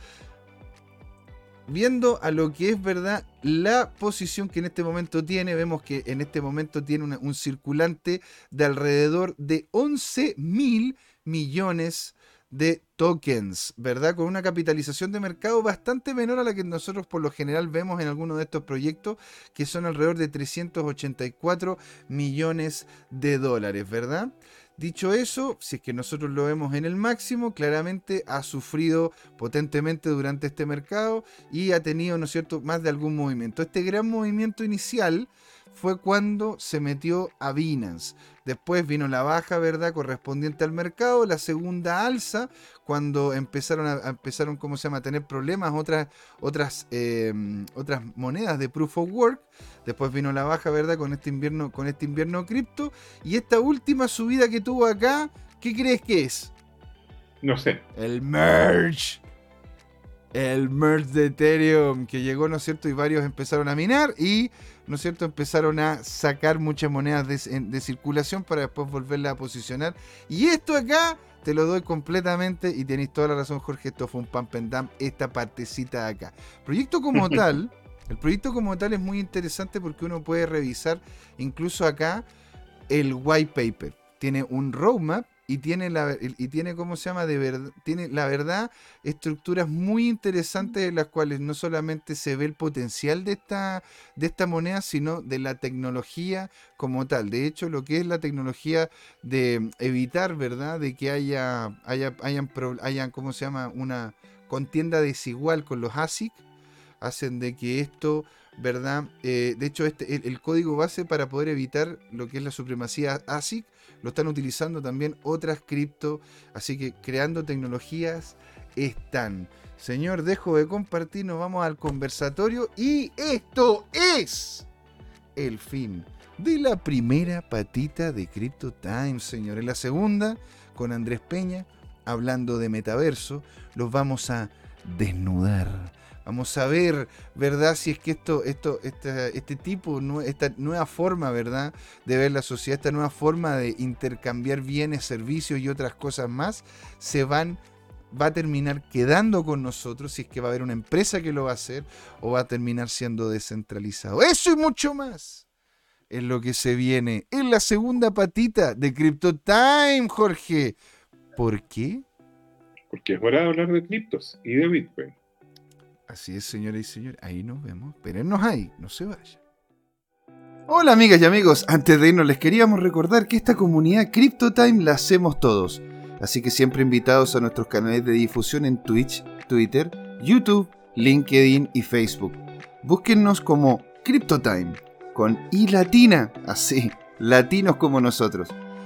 Speaker 1: Viendo a lo que es verdad la posición que en este momento tiene, vemos que en este momento tiene un circulante de alrededor de 11 mil millones de tokens, ¿verdad? Con una capitalización de mercado bastante menor a la que nosotros por lo general vemos en algunos de estos proyectos, que son alrededor de 384 millones de dólares, ¿verdad? Dicho eso, si es que nosotros lo vemos en el máximo, claramente ha sufrido potentemente durante este mercado y ha tenido, ¿no es cierto?, más de algún movimiento. Este gran movimiento inicial fue cuando se metió a Binance. Después vino la baja, ¿verdad?, correspondiente al mercado. La segunda alza, cuando empezaron a, empezaron, ¿cómo se llama?, a tener problemas otras, otras, em, otras monedas de Proof of Work. Después vino la baja, ¿verdad?, con este invierno, con este invierno cripto. Y esta última subida que tuvo acá, ¿qué crees que es?
Speaker 2: No sé.
Speaker 1: El merge. el merge de Ethereum que llegó, ¿no es cierto? Y varios empezaron a minar y, ¿no es cierto? Empezaron a sacar muchas monedas de, circulación para después volverla a posicionar. Y esto acá te lo doy completamente y tenéis toda la razón, Jorge. Esto fue un pump and dump, esta partecita de acá. Proyecto como tal, el proyecto como tal es muy interesante porque uno puede revisar incluso acá el white paper. Tiene un roadmap y tiene la y tiene cómo se llama de verdad tiene la verdad estructuras muy interesantes en las cuales no solamente se ve el potencial de esta de esta moneda sino de la tecnología como tal. De hecho lo que es la tecnología de evitar verdad de que haya haya hayan, hayan cómo se llama una contienda desigual con los ASIC hacen de que esto ¿verdad? Eh, de hecho, este, el, el, código base para poder evitar lo que es la supremacía ASIC lo están utilizando también otras cripto, así que creando tecnologías están. Señor, dejo de compartir, nos vamos al conversatorio y esto es el fin de la primera patita de Crypto Times, señor. En la segunda, con Andrés Peña, hablando de metaverso, los vamos a desnudar Vamos a ver, ¿verdad? Si es que esto, esto, este tipo, esta nueva forma, ¿verdad? De ver la sociedad, esta nueva forma de intercambiar bienes, servicios y otras cosas más, se van, va a terminar quedando con nosotros, si es que va a haber una empresa que lo va a hacer, o va a terminar siendo descentralizado. Eso y mucho más es lo que se viene en la segunda patita de Crypto Time, Jorge. ¿Por qué?
Speaker 2: Porque es hora de hablar de criptos y de Bitcoin.
Speaker 1: Así es, señoras y señores. Ahí nos vemos. Espérennos ahí. No se vayan. Hola amigas y amigos, antes de irnos les queríamos recordar que esta comunidad CryptoTime la hacemos todos, así que siempre invitados a nuestros canales de difusión en Twitch, Twitter, YouTube, LinkedIn y Facebook. Búsquennos como CryptoTime, con I latina, así, latinos como nosotros.